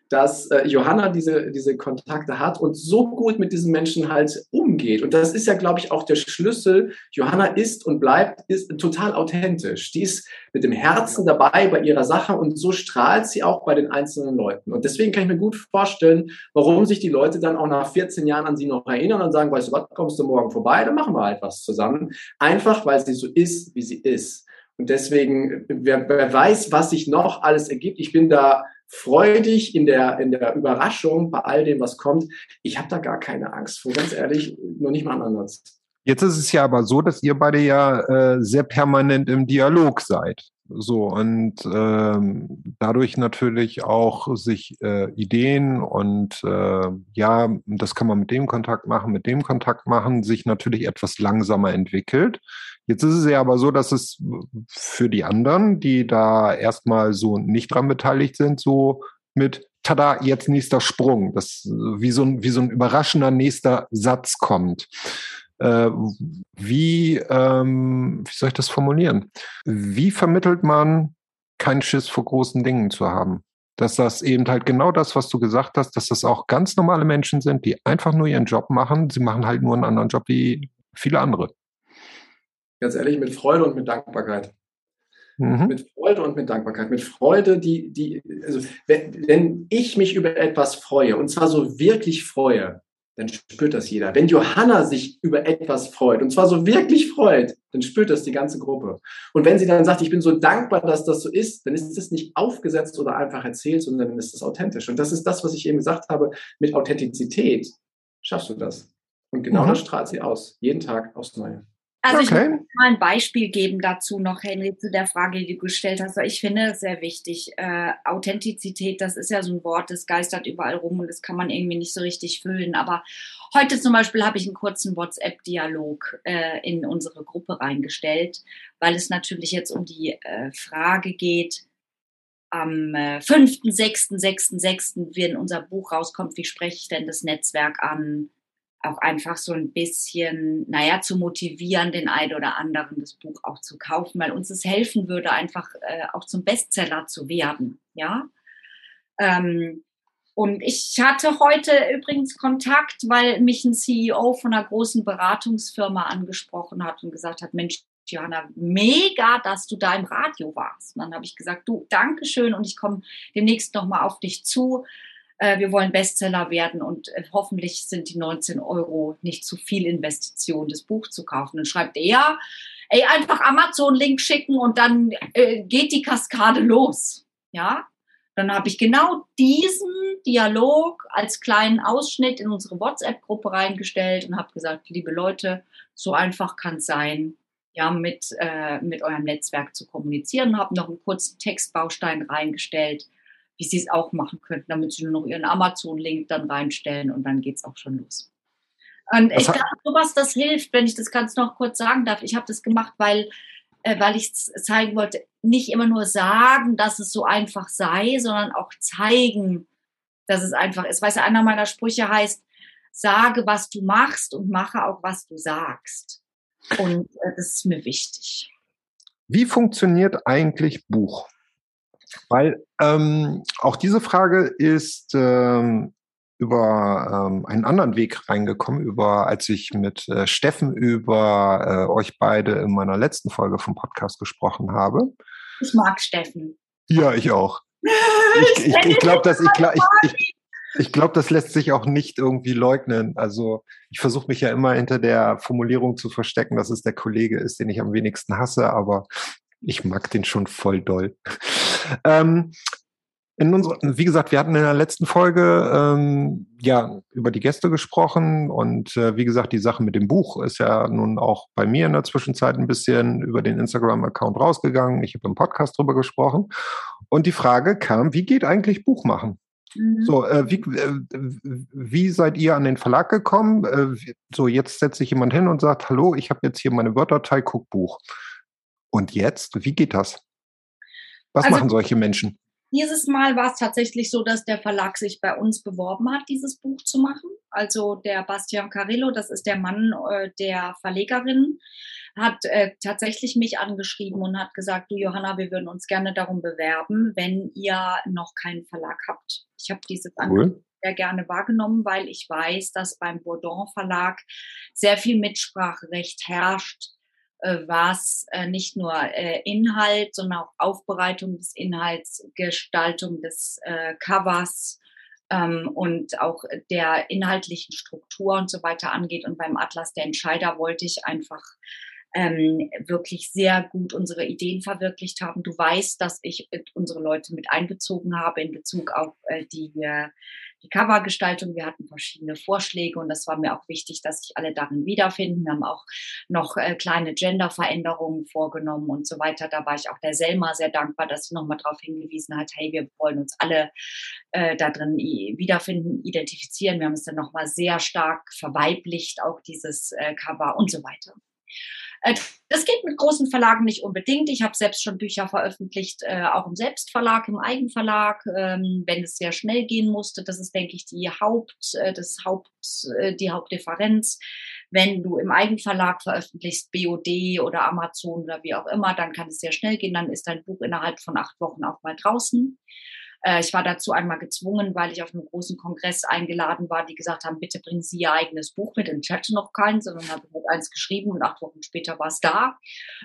dass äh, Johanna diese, diese Kontakte hat und so gut mit diesen Menschen halt umgeht. Und das ist ja, glaube ich, auch der Schlüssel. Johanna ist und bleibt ist total authentisch. Die ist mit dem Herzen dabei bei ihrer Sache und so strahlt sie auch bei den einzelnen Leuten. Und deswegen kann ich mir gut vorstellen, warum sich die Leute dann auch nach 14 Jahren an sie noch erinnern und sagen, weißt du was, kommst du morgen vorbei, dann machen wir halt was zusammen. Einfach, weil sie so ist, wie sie ist. Und deswegen, wer, wer weiß, was sich noch alles ergibt. Ich bin da freudig in der, in der Überraschung bei all dem, was kommt. Ich habe da gar keine Angst vor, ganz ehrlich, noch nicht mal Ansatz. Jetzt ist es ja aber so, dass ihr beide ja äh, sehr permanent im Dialog seid. So und ähm, dadurch natürlich auch sich äh, Ideen und äh, ja, das kann man mit dem Kontakt machen, mit dem Kontakt machen, sich natürlich etwas langsamer entwickelt. Jetzt ist es ja aber so, dass es für die anderen, die da erstmal so nicht dran beteiligt sind, so mit tada, jetzt nächster Sprung, das wie so ein, wie so ein überraschender nächster Satz kommt. Äh, wie, ähm, wie soll ich das formulieren? Wie vermittelt man keinen Schiss vor großen Dingen zu haben. Dass das eben halt genau das, was du gesagt hast, dass das auch ganz normale Menschen sind, die einfach nur ihren Job machen. Sie machen halt nur einen anderen Job wie viele andere. Ganz ehrlich, mit Freude und mit Dankbarkeit. Mhm. Mit Freude und mit Dankbarkeit. Mit Freude, die, die, also wenn, wenn ich mich über etwas freue, und zwar so wirklich freue, dann spürt das jeder. Wenn Johanna sich über etwas freut, und zwar so wirklich freut, dann spürt das die ganze Gruppe. Und wenn sie dann sagt, ich bin so dankbar, dass das so ist, dann ist es nicht aufgesetzt oder einfach erzählt, sondern dann ist es authentisch. Und das ist das, was ich eben gesagt habe, mit Authentizität schaffst du das. Und genau Mhm. das strahlt sie aus, jeden Tag aufs Neue. Also ich Okay. muss mal ein Beispiel geben dazu noch, Henry, zu der Frage, die du gestellt hast. Weil ich finde es sehr wichtig. Äh, Authentizität, das ist ja so ein Wort, das geistert überall rum und das kann man irgendwie nicht so richtig füllen. Aber heute zum Beispiel habe ich einen kurzen WhatsApp-Dialog äh, in unsere Gruppe reingestellt, weil es natürlich jetzt um die äh, Frage geht, am äh, 5., 6., 6., 6., wenn unser Buch rauskommt, wie spreche ich denn das Netzwerk an? Auch einfach so ein bisschen, naja, zu motivieren, den einen oder anderen das Buch auch zu kaufen, weil uns es helfen würde, einfach äh, auch zum Bestseller zu werden, ja. Ähm, und ich hatte heute übrigens Kontakt, weil mich ein CEO von einer großen Beratungsfirma angesprochen hat und gesagt hat, Mensch, Johanna, mega, dass du da im Radio warst. Und dann habe ich gesagt, du, Dankeschön und ich komme demnächst nochmal auf dich zu wir wollen Bestseller werden und äh, hoffentlich sind die 19 Euro nicht zu viel Investition, das Buch zu kaufen. Dann schreibt er, ey, einfach Amazon-Link schicken und dann äh, geht die Kaskade los. Ja, dann habe ich genau diesen Dialog als kleinen Ausschnitt in unsere WhatsApp-Gruppe reingestellt und habe gesagt, liebe Leute, so einfach kann es sein, ja, mit, äh, mit eurem Netzwerk zu kommunizieren. Habe noch einen kurzen Textbaustein reingestellt, wie sie es auch machen könnten, damit sie nur noch ihren Amazon-Link dann reinstellen und dann geht's auch schon los. Und Das ich glaube, sowas, das hilft, wenn ich das ganz noch kurz sagen darf. Ich habe das gemacht, weil, äh, weil ich zeigen wollte, nicht immer nur sagen, dass es so einfach sei, sondern auch zeigen, dass es einfach ist. Weißt du, einer meiner Sprüche heißt, sage, was du machst und mache auch, was du sagst. Und äh, das ist mir wichtig. Wie funktioniert eigentlich Buch? Weil ähm, auch diese Frage ist ähm, über ähm, einen anderen Weg reingekommen, über als ich mit äh, Steffen über äh, euch beide in meiner letzten Folge vom Podcast gesprochen habe. Ich mag Steffen. Ja, ich auch. Ich, ich, ich glaube, dass ich, ich, ich, ich glaube, das lässt sich auch nicht irgendwie leugnen. Also ich versuche mich ja immer hinter der Formulierung zu verstecken, dass es der Kollege ist, den ich am wenigsten hasse, aber ich mag den schon voll doll. Ähm, in unserer, wie gesagt, wir hatten in der letzten Folge ähm, ja über die Gäste gesprochen und äh, wie gesagt, die Sache mit dem Buch ist ja nun auch bei mir in der Zwischenzeit ein bisschen über den Instagram-Account rausgegangen. Ich habe im Podcast drüber gesprochen und die Frage kam, wie geht eigentlich Buch machen? Mhm. So, äh, wie, äh, wie seid ihr an den Verlag gekommen? Äh, so, jetzt setzt sich jemand hin und sagt, hallo, ich habe jetzt hier meine Word-Datei, guck Buch. Und jetzt, wie geht das? Was Also- machen solche Menschen? Dieses Mal war es tatsächlich so, dass der Verlag sich bei uns beworben hat, dieses Buch zu machen. Also der Bastian Carillo, das ist der Mann äh, der Verlegerin, hat äh, tatsächlich mich angeschrieben und hat gesagt, du Johanna, wir würden uns gerne darum bewerben, wenn ihr noch keinen Verlag habt. Ich habe dieses Angebot Cool. sehr gerne wahrgenommen, weil ich weiß, dass beim Bourdon Verlag sehr viel Mitspracherecht herrscht, was äh, nicht nur äh, Inhalt, sondern auch Aufbereitung des Inhalts, Gestaltung des äh, Covers ähm, und auch der inhaltlichen Struktur und so weiter angeht. Und beim Atlas der Entscheider wollte ich einfach ähm, wirklich sehr gut unsere Ideen verwirklicht haben. Du weißt, dass ich äh, unsere Leute mit einbezogen habe in Bezug auf äh, die, äh, die Covergestaltung. Wir hatten verschiedene Vorschläge und das war mir auch wichtig, dass sich alle darin wiederfinden. Wir haben auch noch äh, kleine Gender-Veränderungen vorgenommen und so weiter. Da war ich auch der Selma sehr dankbar, dass sie nochmal darauf hingewiesen hat, hey, wir wollen uns alle äh, da drin wiederfinden, identifizieren. Wir haben es dann nochmal sehr stark verweiblicht, auch dieses äh, Cover und so weiter. Äh, Das geht mit großen Verlagen nicht unbedingt. Ich habe selbst schon Bücher veröffentlicht, äh, auch im Selbstverlag, im Eigenverlag, ähm, wenn es sehr schnell gehen musste. Das ist, denke ich, die Haupt, äh, das Haupt, die Hauptdifferenz. Wenn du im Eigenverlag veröffentlichst, BOD oder Amazon oder wie auch immer, dann kann es sehr schnell gehen. Dann ist dein Buch innerhalb von acht Wochen auch mal draußen. Äh, ich war dazu einmal gezwungen, weil ich auf einem großen Kongress eingeladen war, die gesagt haben, bitte bringen Sie Ihr eigenes Buch mit. Und ich hatte noch keins, sondern habe mit eins geschrieben und acht Wochen später war es da.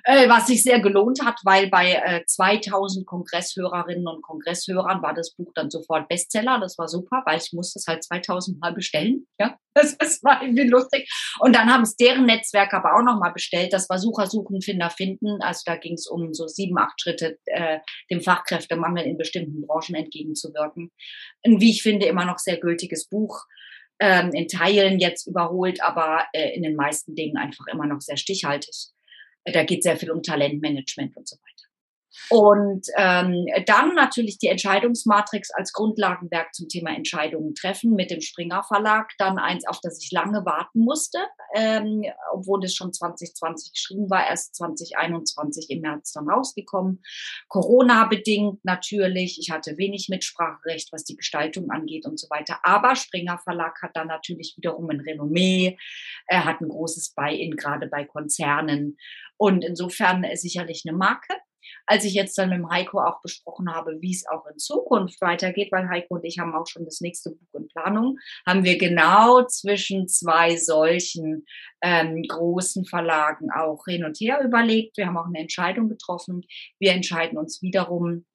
Äh, was sich sehr gelohnt hat, weil bei äh, 2000 Kongresshörerinnen und Kongresshörern war das Buch dann sofort Bestseller. Das war super, weil ich musste es halt 2000 Mal bestellen. Ja, das, das war irgendwie lustig. Und dann haben es deren Netzwerk aber auch nochmal bestellt. Das war Sucher suchen, Finder finden. Also da ging es um so sieben, acht Schritte äh, dem Fachkräftemangel in bestimmten Branchen entgegenzuwirken. Ein, wie ich finde, immer noch sehr gültiges Buch. Ähm, in Teilen jetzt überholt, aber äh, in den meisten Dingen einfach immer noch sehr stichhaltig. Da geht sehr viel um Talentmanagement und so weiter. Und ähm, dann natürlich die Entscheidungsmatrix als Grundlagenwerk zum Thema Entscheidungen treffen mit dem Springer Verlag. Dann eins, auf das ich lange warten musste, ähm, obwohl es schon 2020 geschrieben war, erst 2021 im März dann rausgekommen. Corona bedingt natürlich. Ich hatte wenig Mitspracherecht, was die Gestaltung angeht und so weiter. Aber Springer Verlag hat dann natürlich wiederum ein Renommee. Er hat ein großes Buy-in, gerade bei Konzernen. Und insofern sicherlich eine Marke als ich jetzt dann mit Heiko auch besprochen habe, wie es auch in Zukunft weitergeht, weil Heiko und ich haben auch schon das nächste Buch in Planung, haben wir genau zwischen zwei solchen ähm, großen Verlagen auch hin und her überlegt. Wir haben auch eine Entscheidung getroffen. Wir entscheiden uns wiederum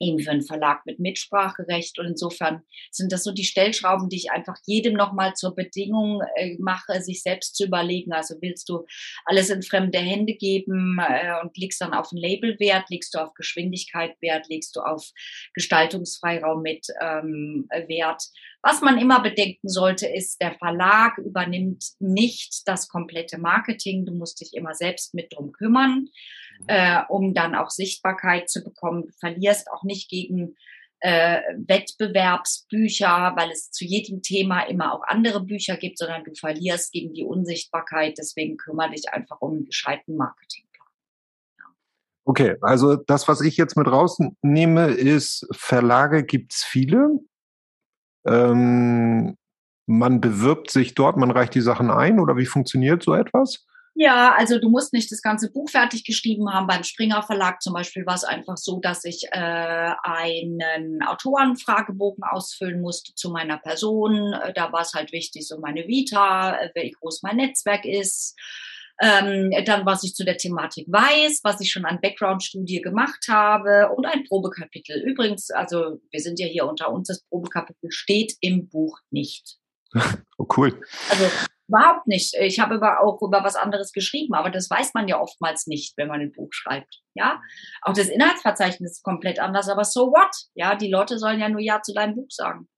eben für einen Verlag mit Mitspracherecht. Und insofern sind das so die Stellschrauben, die ich einfach jedem nochmal zur Bedingung äh, mache, sich selbst zu überlegen. Also willst du alles in fremde Hände geben äh, und legst dann auf ein Label Wert, legst du auf Geschwindigkeit Wert, legst du auf Gestaltungsfreiraum mit ähm, Wert. Was man immer bedenken sollte, ist, der Verlag übernimmt nicht das komplette Marketing. Du musst dich immer selbst mit drum kümmern. Mhm. äh, um dann auch Sichtbarkeit zu bekommen. Du verlierst auch nicht gegen äh, Wettbewerbsbücher, weil es zu jedem Thema immer auch andere Bücher gibt, sondern du verlierst gegen die Unsichtbarkeit. Deswegen kümmere dich einfach um einen gescheiten Marketingplan. Okay, also das, was ich jetzt mit rausnehme, ist, Verlage gibt's viele. Ähm, man bewirbt sich dort, man reicht die Sachen ein oder wie funktioniert so etwas? Ja, also du musst nicht das ganze Buch fertig geschrieben haben. Beim Springer Verlag zum Beispiel war es einfach so, dass ich äh, einen Autorenfragebogen ausfüllen musste zu meiner Person. Äh, da war es halt wichtig, so meine Vita, äh, wie groß mein Netzwerk ist. Ähm, dann, was ich zu der Thematik weiß, was ich schon an Background-Studie gemacht habe und ein Probekapitel. Übrigens, also wir sind ja hier unter uns, das Probekapitel steht im Buch nicht. Oh, cool. Also Überhaupt nicht. Ich habe aber auch über was anderes geschrieben, aber das weiß man ja oftmals nicht, wenn man ein Buch schreibt. Ja, auch das Inhaltsverzeichnis ist komplett anders, aber so what? Ja, die Leute sollen ja nur Ja zu deinem Buch sagen.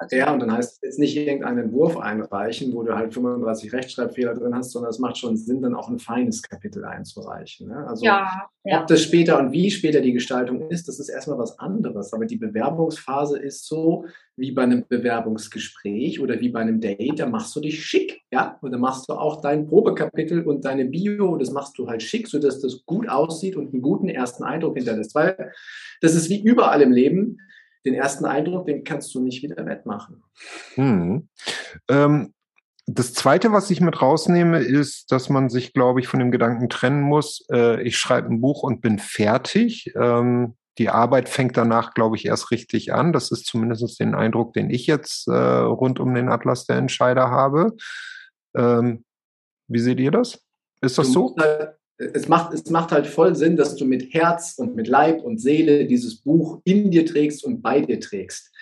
Also ja, und dann heißt es jetzt nicht irgendeinen Entwurf einreichen, wo du halt 35 Rechtschreibfehler drin hast, sondern es macht schon Sinn, dann auch ein feines Kapitel einzureichen. Ne? Also ja, ja. ob das später und wie später die Gestaltung ist, das ist erstmal was anderes. Aber die Bewerbungsphase ist so wie bei einem Bewerbungsgespräch oder wie bei einem Date, da machst du dich schick, ja, und dann machst du auch dein Probekapitel und deine Bio, das machst du halt schick, sodass das gut aussieht und einen guten ersten Eindruck hinterlässt. Weil das ist wie überall im Leben den ersten Eindruck, den kannst du nicht wieder wettmachen. Hm. Ähm, das Zweite, was ich mit rausnehme, ist, dass man sich, glaube ich, von dem Gedanken trennen muss, äh, ich schreibe ein Buch und bin fertig. Ähm, die Arbeit fängt danach, glaube ich, erst richtig an. Das ist zumindest den Eindruck, den ich jetzt äh, rund um den Atlas der Entscheider habe. Ähm, wie seht ihr das? Ist das so? Halt, es macht, es macht halt voll Sinn, dass du mit Herz und mit Leib und Seele dieses Buch in dir trägst und bei dir trägst.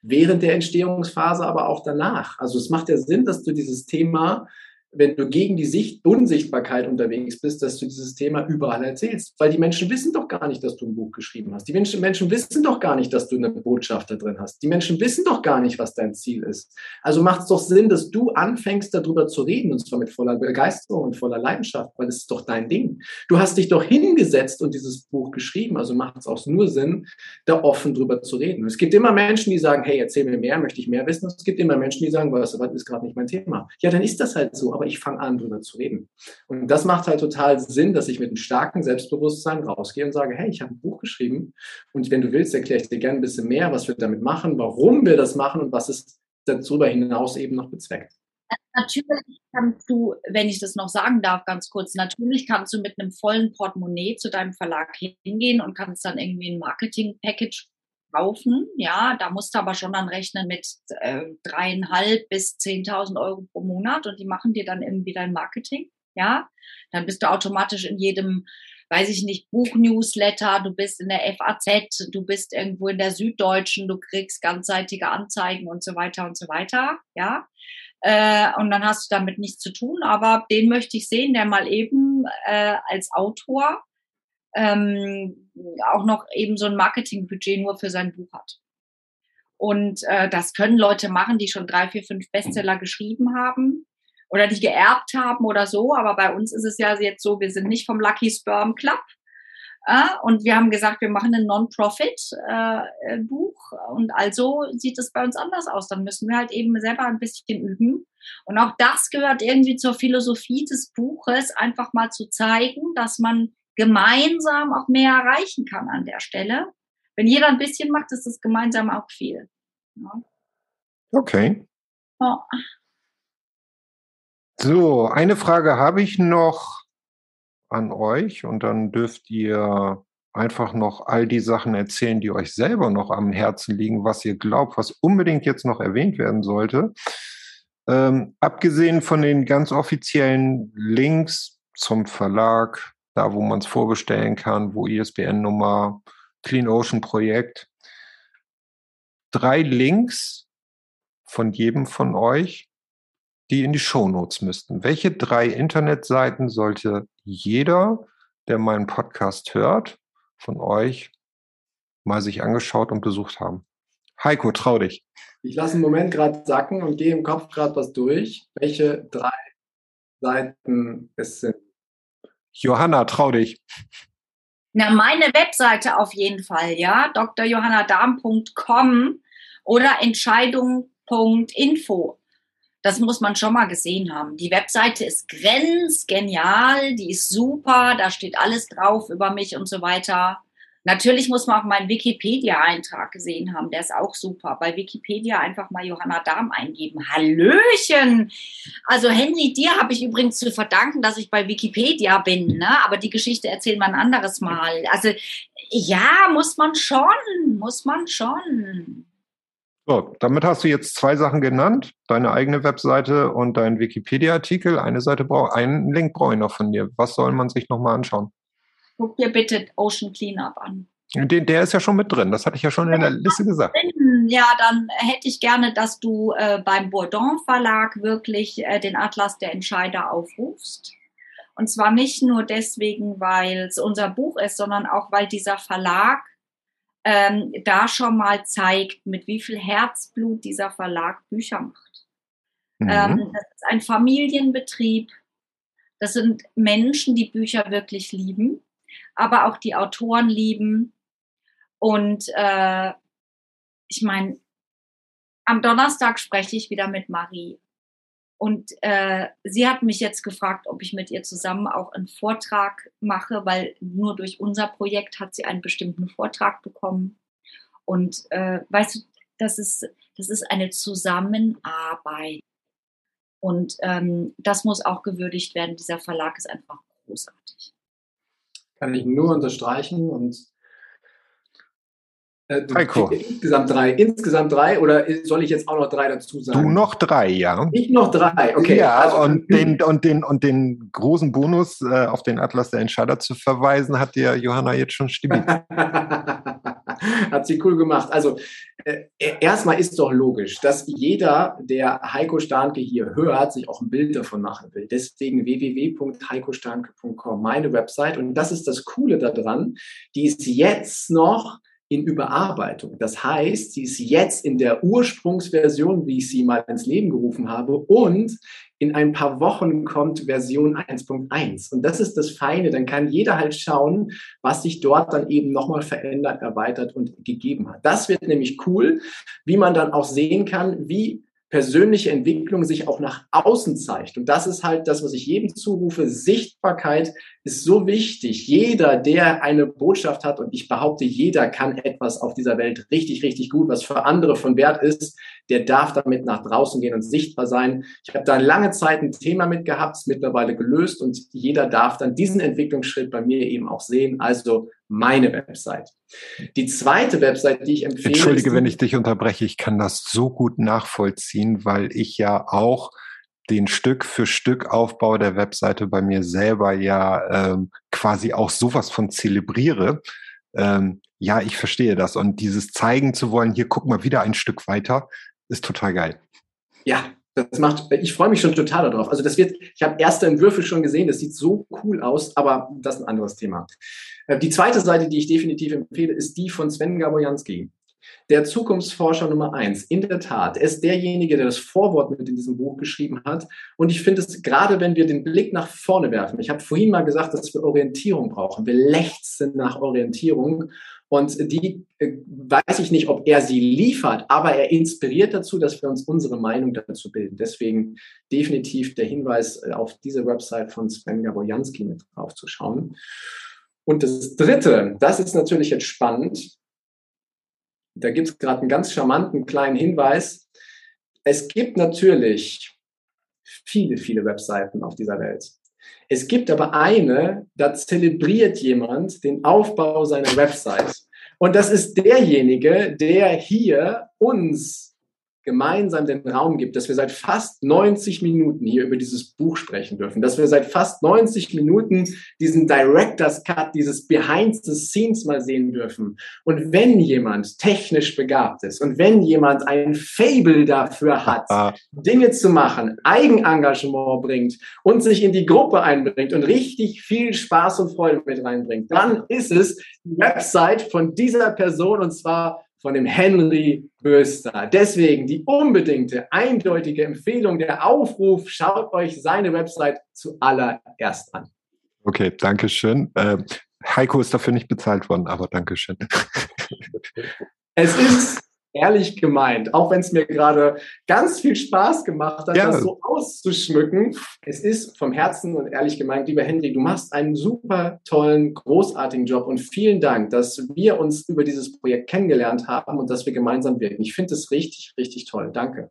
Während der Entstehungsphase, aber auch danach. Also es macht ja Sinn, dass du dieses Thema wenn du gegen die Sicht Unsichtbarkeit unterwegs bist, dass du dieses Thema überall erzählst. Weil die Menschen wissen doch gar nicht, dass du ein Buch geschrieben hast. Die Menschen, Menschen wissen doch gar nicht, dass du eine Botschaft da drin hast. Die Menschen wissen doch gar nicht, was dein Ziel ist. Also macht es doch Sinn, dass du anfängst, darüber zu reden, und zwar mit voller Begeisterung und voller Leidenschaft, weil es ist doch dein Ding. Du hast dich doch hingesetzt und dieses Buch geschrieben, also macht es auch nur Sinn, da offen drüber zu reden. es gibt immer Menschen, die sagen, hey, erzähl mir mehr, möchte ich mehr wissen. es gibt immer Menschen, die sagen, was, was ist gerade nicht mein Thema. Ja, dann ist das halt so. Aber ich fange an, darüber zu reden. Und das macht halt total Sinn, dass ich mit einem starken Selbstbewusstsein rausgehe und sage, hey, ich habe ein Buch geschrieben und wenn du willst, erkläre ich dir gerne ein bisschen mehr, was wir damit machen, warum wir das machen und was es darüber hinaus eben noch bezweckt. natürlich kannst du, wenn ich das noch sagen darf, ganz kurz, natürlich kannst du mit einem vollen Portemonnaie zu deinem Verlag hingehen und kannst dann irgendwie ein Marketing-Package kaufen. Ja, da musst du aber schon dann rechnen mit äh, dreieinhalb bis 10.000 Euro pro Monat und die machen dir dann irgendwie dein Marketing. Ja, dann bist du automatisch in jedem weiß ich nicht, Buchnewsletter, du bist in der FAZ, du bist irgendwo in der Süddeutschen, du kriegst ganzseitige Anzeigen und so weiter und so weiter, ja. Äh, und dann hast du damit nichts zu tun, aber den möchte ich sehen, der mal eben äh, als Autor ähm, auch noch eben so ein Marketingbudget nur für sein Buch hat. Und äh, das können Leute machen, die schon drei, vier, fünf Bestseller geschrieben haben oder die geerbt haben oder so. Aber bei uns ist es ja jetzt so, wir sind nicht vom Lucky Sperm Club. Äh, und wir haben gesagt, wir machen ein Non-Profit-Buch. Äh, und also sieht es bei uns anders aus. Dann müssen wir halt eben selber ein bisschen üben. Und auch das gehört irgendwie zur Philosophie des Buches, einfach mal zu zeigen, dass man gemeinsam auch mehr erreichen kann an der Stelle. Wenn jeder ein bisschen macht, ist es gemeinsam auch viel. Ja. Okay. Oh. So, eine Frage habe ich noch an euch und dann dürft ihr einfach noch all die Sachen erzählen, die euch selber noch am Herzen liegen, was ihr glaubt, was unbedingt jetzt noch erwähnt werden sollte. Ähm, abgesehen von den ganz offiziellen Links zum Verlag, da wo man es vorbestellen kann, wo ISBN-Nummer, Clean Ocean Projekt, drei Links von jedem von euch, die in die Shownotes müssten. Welche drei Internetseiten sollte jeder, der meinen Podcast hört, von euch mal sich angeschaut und besucht haben? Heiko, trau dich. Ich lasse einen Moment gerade sacken und gehe im Kopf gerade was durch. Welche drei Seiten es sind? Johanna, trau dich. Na, meine Webseite auf jeden Fall, ja. drjohannadarm.com oder entscheidung.info. Das muss man schon mal gesehen haben. Die Webseite ist grenzgenial, die ist super, da steht alles drauf über mich und so weiter. Natürlich muss man auch meinen Wikipedia-Eintrag gesehen haben, der ist auch super. Bei Wikipedia einfach mal Johanna Darm eingeben. Hallöchen! Also Henry, dir habe ich übrigens zu verdanken, dass ich bei Wikipedia bin, ne? aber die Geschichte erzählen wir ein anderes Mal. Also ja, muss man schon, muss man schon. So, damit hast du jetzt zwei Sachen genannt, deine eigene Webseite und deinen Wikipedia-Artikel. Eine Seite braucht, einen Link brauche ich noch von dir. Was soll man sich nochmal anschauen? Guck dir bitte Ocean Cleanup an. Den, der ist ja schon mit drin, das hatte ich ja schon in der Liste gesagt. Ja, dann hätte ich gerne, dass du äh, beim Bourdon Verlag wirklich äh, den Atlas der Entscheider aufrufst. Und zwar nicht nur deswegen, weil es unser Buch ist, sondern auch, weil dieser Verlag ähm, da schon mal zeigt, mit wie viel Herzblut dieser Verlag Bücher macht. Mhm. Ähm, das ist ein Familienbetrieb. Das sind Menschen, die Bücher wirklich lieben, aber auch die Autoren lieben. Und äh, ich meine, am Donnerstag spreche ich wieder mit Marie. Und äh, sie hat mich jetzt gefragt, ob ich mit ihr zusammen auch einen Vortrag mache, weil nur durch unser Projekt hat sie einen bestimmten Vortrag bekommen. Und äh, weißt du, das ist, das ist eine Zusammenarbeit. Und ähm, das muss auch gewürdigt werden. Dieser Verlag ist einfach großartig. Kann ich nur unterstreichen und äh, Heiko. Insgesamt drei. Insgesamt drei oder soll ich jetzt auch noch drei dazu sagen? Du noch drei, ja. Ich noch drei, okay. Ja, also, und, den, und, den, und den großen Bonus äh, auf den Atlas der Entscheider zu verweisen, hat dir Johanna jetzt schon stimmt. hat sie cool gemacht. Also erstmal ist doch logisch, dass jeder, der Heiko Starnke hier hört, sich auch ein Bild davon machen will. Deswegen www.heikostarnke.com, meine Website. Und das ist das Coole daran. Die ist jetzt noch in Überarbeitung. Das heißt, sie ist jetzt in der Ursprungsversion, wie ich sie mal ins Leben gerufen habe, und in ein paar Wochen kommt Version 1.1. Und das ist das Feine. Dann kann jeder halt schauen, was sich dort dann eben nochmal verändert, erweitert und gegeben hat. Das wird nämlich cool, wie man dann auch sehen kann, wie persönliche Entwicklung sich auch nach außen zeigt. Und das ist halt das, was ich jedem zurufe, Sichtbarkeit ist so wichtig. Jeder, der eine Botschaft hat, und ich behaupte, jeder kann etwas auf dieser Welt richtig, richtig gut, was für andere von Wert ist, der darf damit nach draußen gehen und sichtbar sein. Ich habe da lange Zeit ein Thema mit gehabt, ist mittlerweile gelöst und jeder darf dann diesen Entwicklungsschritt bei mir eben auch sehen. Also meine Website. Die zweite Website, die ich empfehle. Entschuldige, wenn ich dich unterbreche, ich kann das so gut nachvollziehen, weil ich ja auch den Stück für Stück Aufbau der Webseite bei mir selber ja ähm, quasi auch sowas von zelebriere. Ähm, ja, ich verstehe das. Und dieses zeigen zu wollen, hier guck mal wieder ein Stück weiter, ist total geil. Ja, das macht, ich freue mich schon total darauf. Also das wird, ich habe erste Entwürfe schon gesehen, das sieht so cool aus, aber das ist ein anderes Thema. Äh, die zweite Seite, die ich definitiv empfehle, ist die von Sven Gabojanski der Zukunftsforscher Nummer eins. In der Tat, er ist derjenige, der das Vorwort mit in diesem Buch geschrieben hat. Und ich finde es, gerade wenn wir den Blick nach vorne werfen, ich habe vorhin mal gesagt, dass wir Orientierung brauchen. Wir lechzen nach Orientierung. Und die äh, weiß ich nicht, ob er sie liefert, aber er inspiriert dazu, dass wir uns unsere Meinung dazu bilden. Deswegen definitiv der Hinweis äh, auf diese Website von Sven Gabojanski mit drauf zu schauen. Und das Dritte, das ist natürlich jetzt spannend, da gibt es gerade einen ganz charmanten kleinen Hinweis. Es gibt natürlich viele, viele Webseiten auf dieser Welt. Es gibt aber eine, da zelebriert jemand den Aufbau seiner Website. Und das ist derjenige, der hier uns gemeinsam den Raum gibt, dass wir seit fast 90 Minuten hier über dieses Buch sprechen dürfen, dass wir seit fast 90 Minuten diesen Director's Cut, dieses Behind the Scenes mal sehen dürfen. Und wenn jemand technisch begabt ist und wenn jemand ein Fable dafür hat, ah. Dinge zu machen, Eigenengagement bringt und sich in die Gruppe einbringt und richtig viel Spaß und Freude mit reinbringt, dann ist es die Website von dieser Person und zwar von dem Henry Böster. Deswegen die unbedingte, eindeutige Empfehlung, der Aufruf, schaut euch seine Website zuallererst an. Okay, danke schön. Äh, Heiko ist dafür nicht bezahlt worden, aber danke schön. Es ist ehrlich gemeint, auch wenn es mir gerade ganz viel Spaß gemacht hat, ja. das so auszuschmücken. Es ist vom Herzen und ehrlich gemeint, lieber Henry, du machst einen super tollen, großartigen Job und vielen Dank, dass wir uns über dieses Projekt kennengelernt haben und dass wir gemeinsam wirken. Ich finde es richtig, richtig toll. Danke.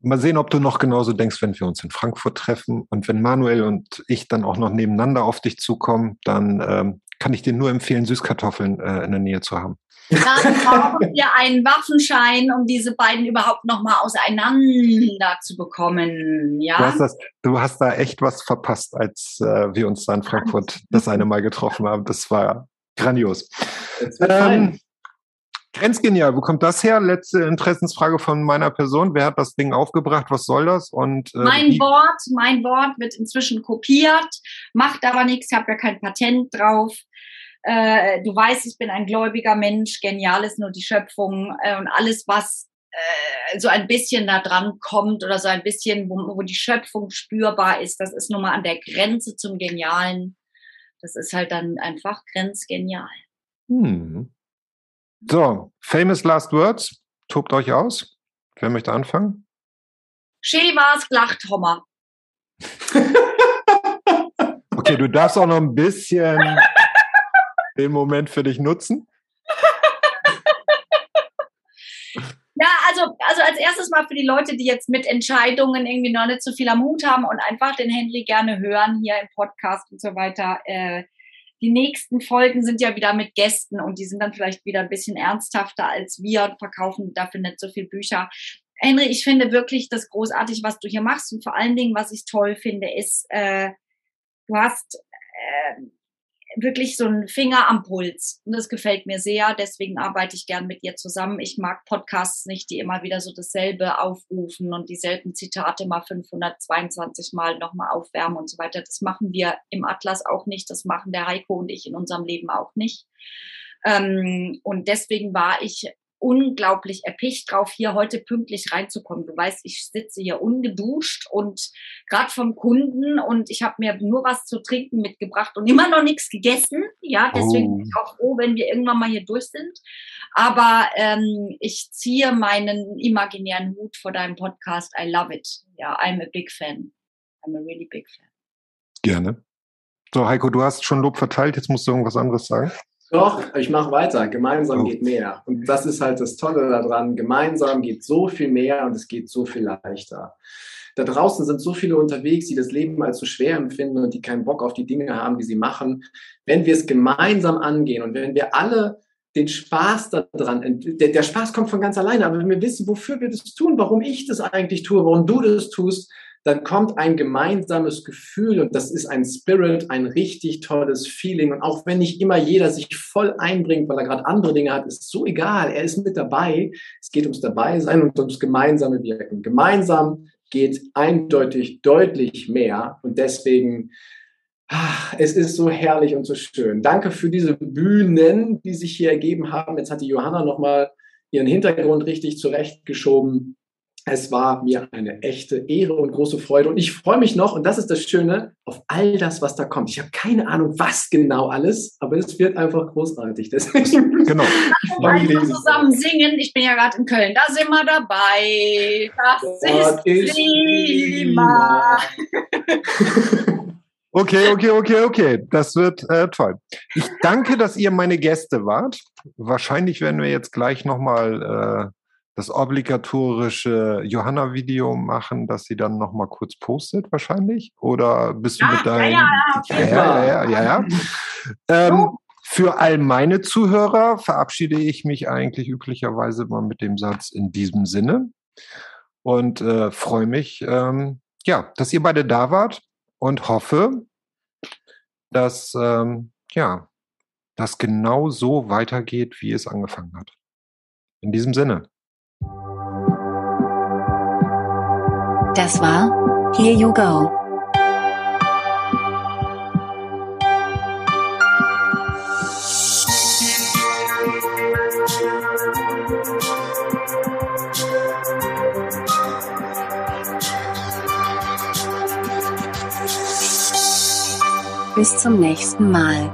Mal sehen, ob du noch genauso denkst, wenn wir uns in Frankfurt treffen. Und wenn Manuel und ich dann auch noch nebeneinander auf dich zukommen, dann ähm, kann ich dir nur empfehlen, Süßkartoffeln äh, in der Nähe zu haben. Dann brauchen wir einen Waffenschein, um diese beiden überhaupt noch mal auseinander zu bekommen. Ja? Du, hast das, du hast da echt was verpasst, als äh, wir uns da in Frankfurt das eine Mal getroffen haben. Das war grandios. Ähm, Grenzgenial, wo kommt das her? Letzte Interessensfrage von meiner Person. Wer hat das Ding aufgebracht? Was soll das? Und äh, mein Wort, mein Wort wird inzwischen kopiert, macht aber nichts, ich habe ja kein Patent drauf. Äh, du weißt, ich bin ein gläubiger Mensch, genial ist nur die Schöpfung äh, und alles, was äh, so ein bisschen da dran kommt oder so ein bisschen, wo, wo die Schöpfung spürbar ist, das ist nun mal an der Grenze zum Genialen. Das ist halt dann einfach grenzgenial. Hm. So, famous last words. Tobt euch aus. Wer möchte anfangen? Schewas glacht Hommer. okay, du darfst auch noch ein bisschen den Moment für dich nutzen? Ja, also, also als erstes mal für die Leute, die jetzt mit Entscheidungen irgendwie noch nicht so viel am Hut haben und einfach den Henry gerne hören hier im Podcast und so weiter. Äh, die nächsten Folgen sind ja wieder mit Gästen und die sind dann vielleicht wieder ein bisschen ernsthafter als wir und verkaufen dafür nicht so viel Bücher. Henry, ich finde wirklich das großartig, was du hier machst und vor allen Dingen, was ich toll finde, ist, äh, du hast äh, wirklich so ein Finger am Puls. Und das gefällt mir sehr. Deswegen arbeite ich gern mit ihr zusammen. Ich mag Podcasts nicht, die immer wieder so dasselbe aufrufen und dieselben Zitate mal 522 Mal nochmal aufwärmen und so weiter. Das machen wir im Atlas auch nicht. Das machen der Heiko und ich in unserem Leben auch nicht. Ähm, und deswegen war ich unglaublich erpicht drauf, hier heute pünktlich reinzukommen. Du weißt, ich sitze hier ungeduscht und gerade vom Kunden und ich habe mir nur was zu trinken mitgebracht und immer noch nichts gegessen. Ja, deswegen oh. bin ich auch froh, wenn wir irgendwann mal hier durch sind. Aber ähm, ich ziehe meinen imaginären Hut vor deinem Podcast. I love it. Ja, I'm a big fan. I'm a really big fan. Gerne. So, Heiko, du hast schon Lob verteilt, jetzt musst du irgendwas anderes sagen. Doch, ich mache weiter. Gemeinsam Oh. geht mehr. Und das ist halt das Tolle daran. Gemeinsam geht so viel mehr und es geht so viel leichter. Da draußen sind so viele unterwegs, die das Leben als so schwer empfinden und die keinen Bock auf die Dinge haben, die sie machen. Wenn wir es gemeinsam angehen und wenn wir alle den Spaß daran, der, der Spaß kommt von ganz alleine, aber wenn wir wissen, wofür wir das tun, warum ich das eigentlich tue, warum du das tust, dann kommt ein gemeinsames Gefühl und das ist ein Spirit, ein richtig tolles Feeling. Und auch wenn nicht immer jeder sich voll einbringt, weil er gerade andere Dinge hat, ist so egal. Er ist mit dabei. Es geht ums Dabeisein und ums gemeinsame Wirken. Gemeinsam geht eindeutig deutlich mehr und deswegen ach, es ist so herrlich und so schön. Danke für diese Bühnen, die sich hier ergeben haben. Jetzt hat die Johanna nochmal ihren Hintergrund richtig zurechtgeschoben. Es war mir eine echte Ehre und große Freude. Und ich freue mich noch, und das ist das Schöne, auf all das, was da kommt. Ich habe keine Ahnung, was genau alles, aber es wird einfach großartig. Deswegen Genau. freue mich Einfach riesig. zusammen singen. Ich bin ja gerade in Köln. Da sind wir dabei. Das Dort ist prima. Okay, okay, okay, okay. Das wird äh, toll. Ich danke, dass ihr meine Gäste wart. Wahrscheinlich werden wir jetzt gleich nochmal äh, das obligatorische Johanna-Video machen, das sie dann nochmal kurz postet, wahrscheinlich. Oder bist du Ja, mit deinem. ja, ja, ja, ja, ja, ja. Ähm, für all meine Zuhörer verabschiede ich mich eigentlich üblicherweise mal mit dem Satz in diesem Sinne und äh, freue mich, ähm, ja, dass ihr beide da wart und hoffe, dass ähm, ja, das genau so weitergeht, wie es angefangen hat. In diesem Sinne. Das war Here You Go. Bis zum nächsten Mal.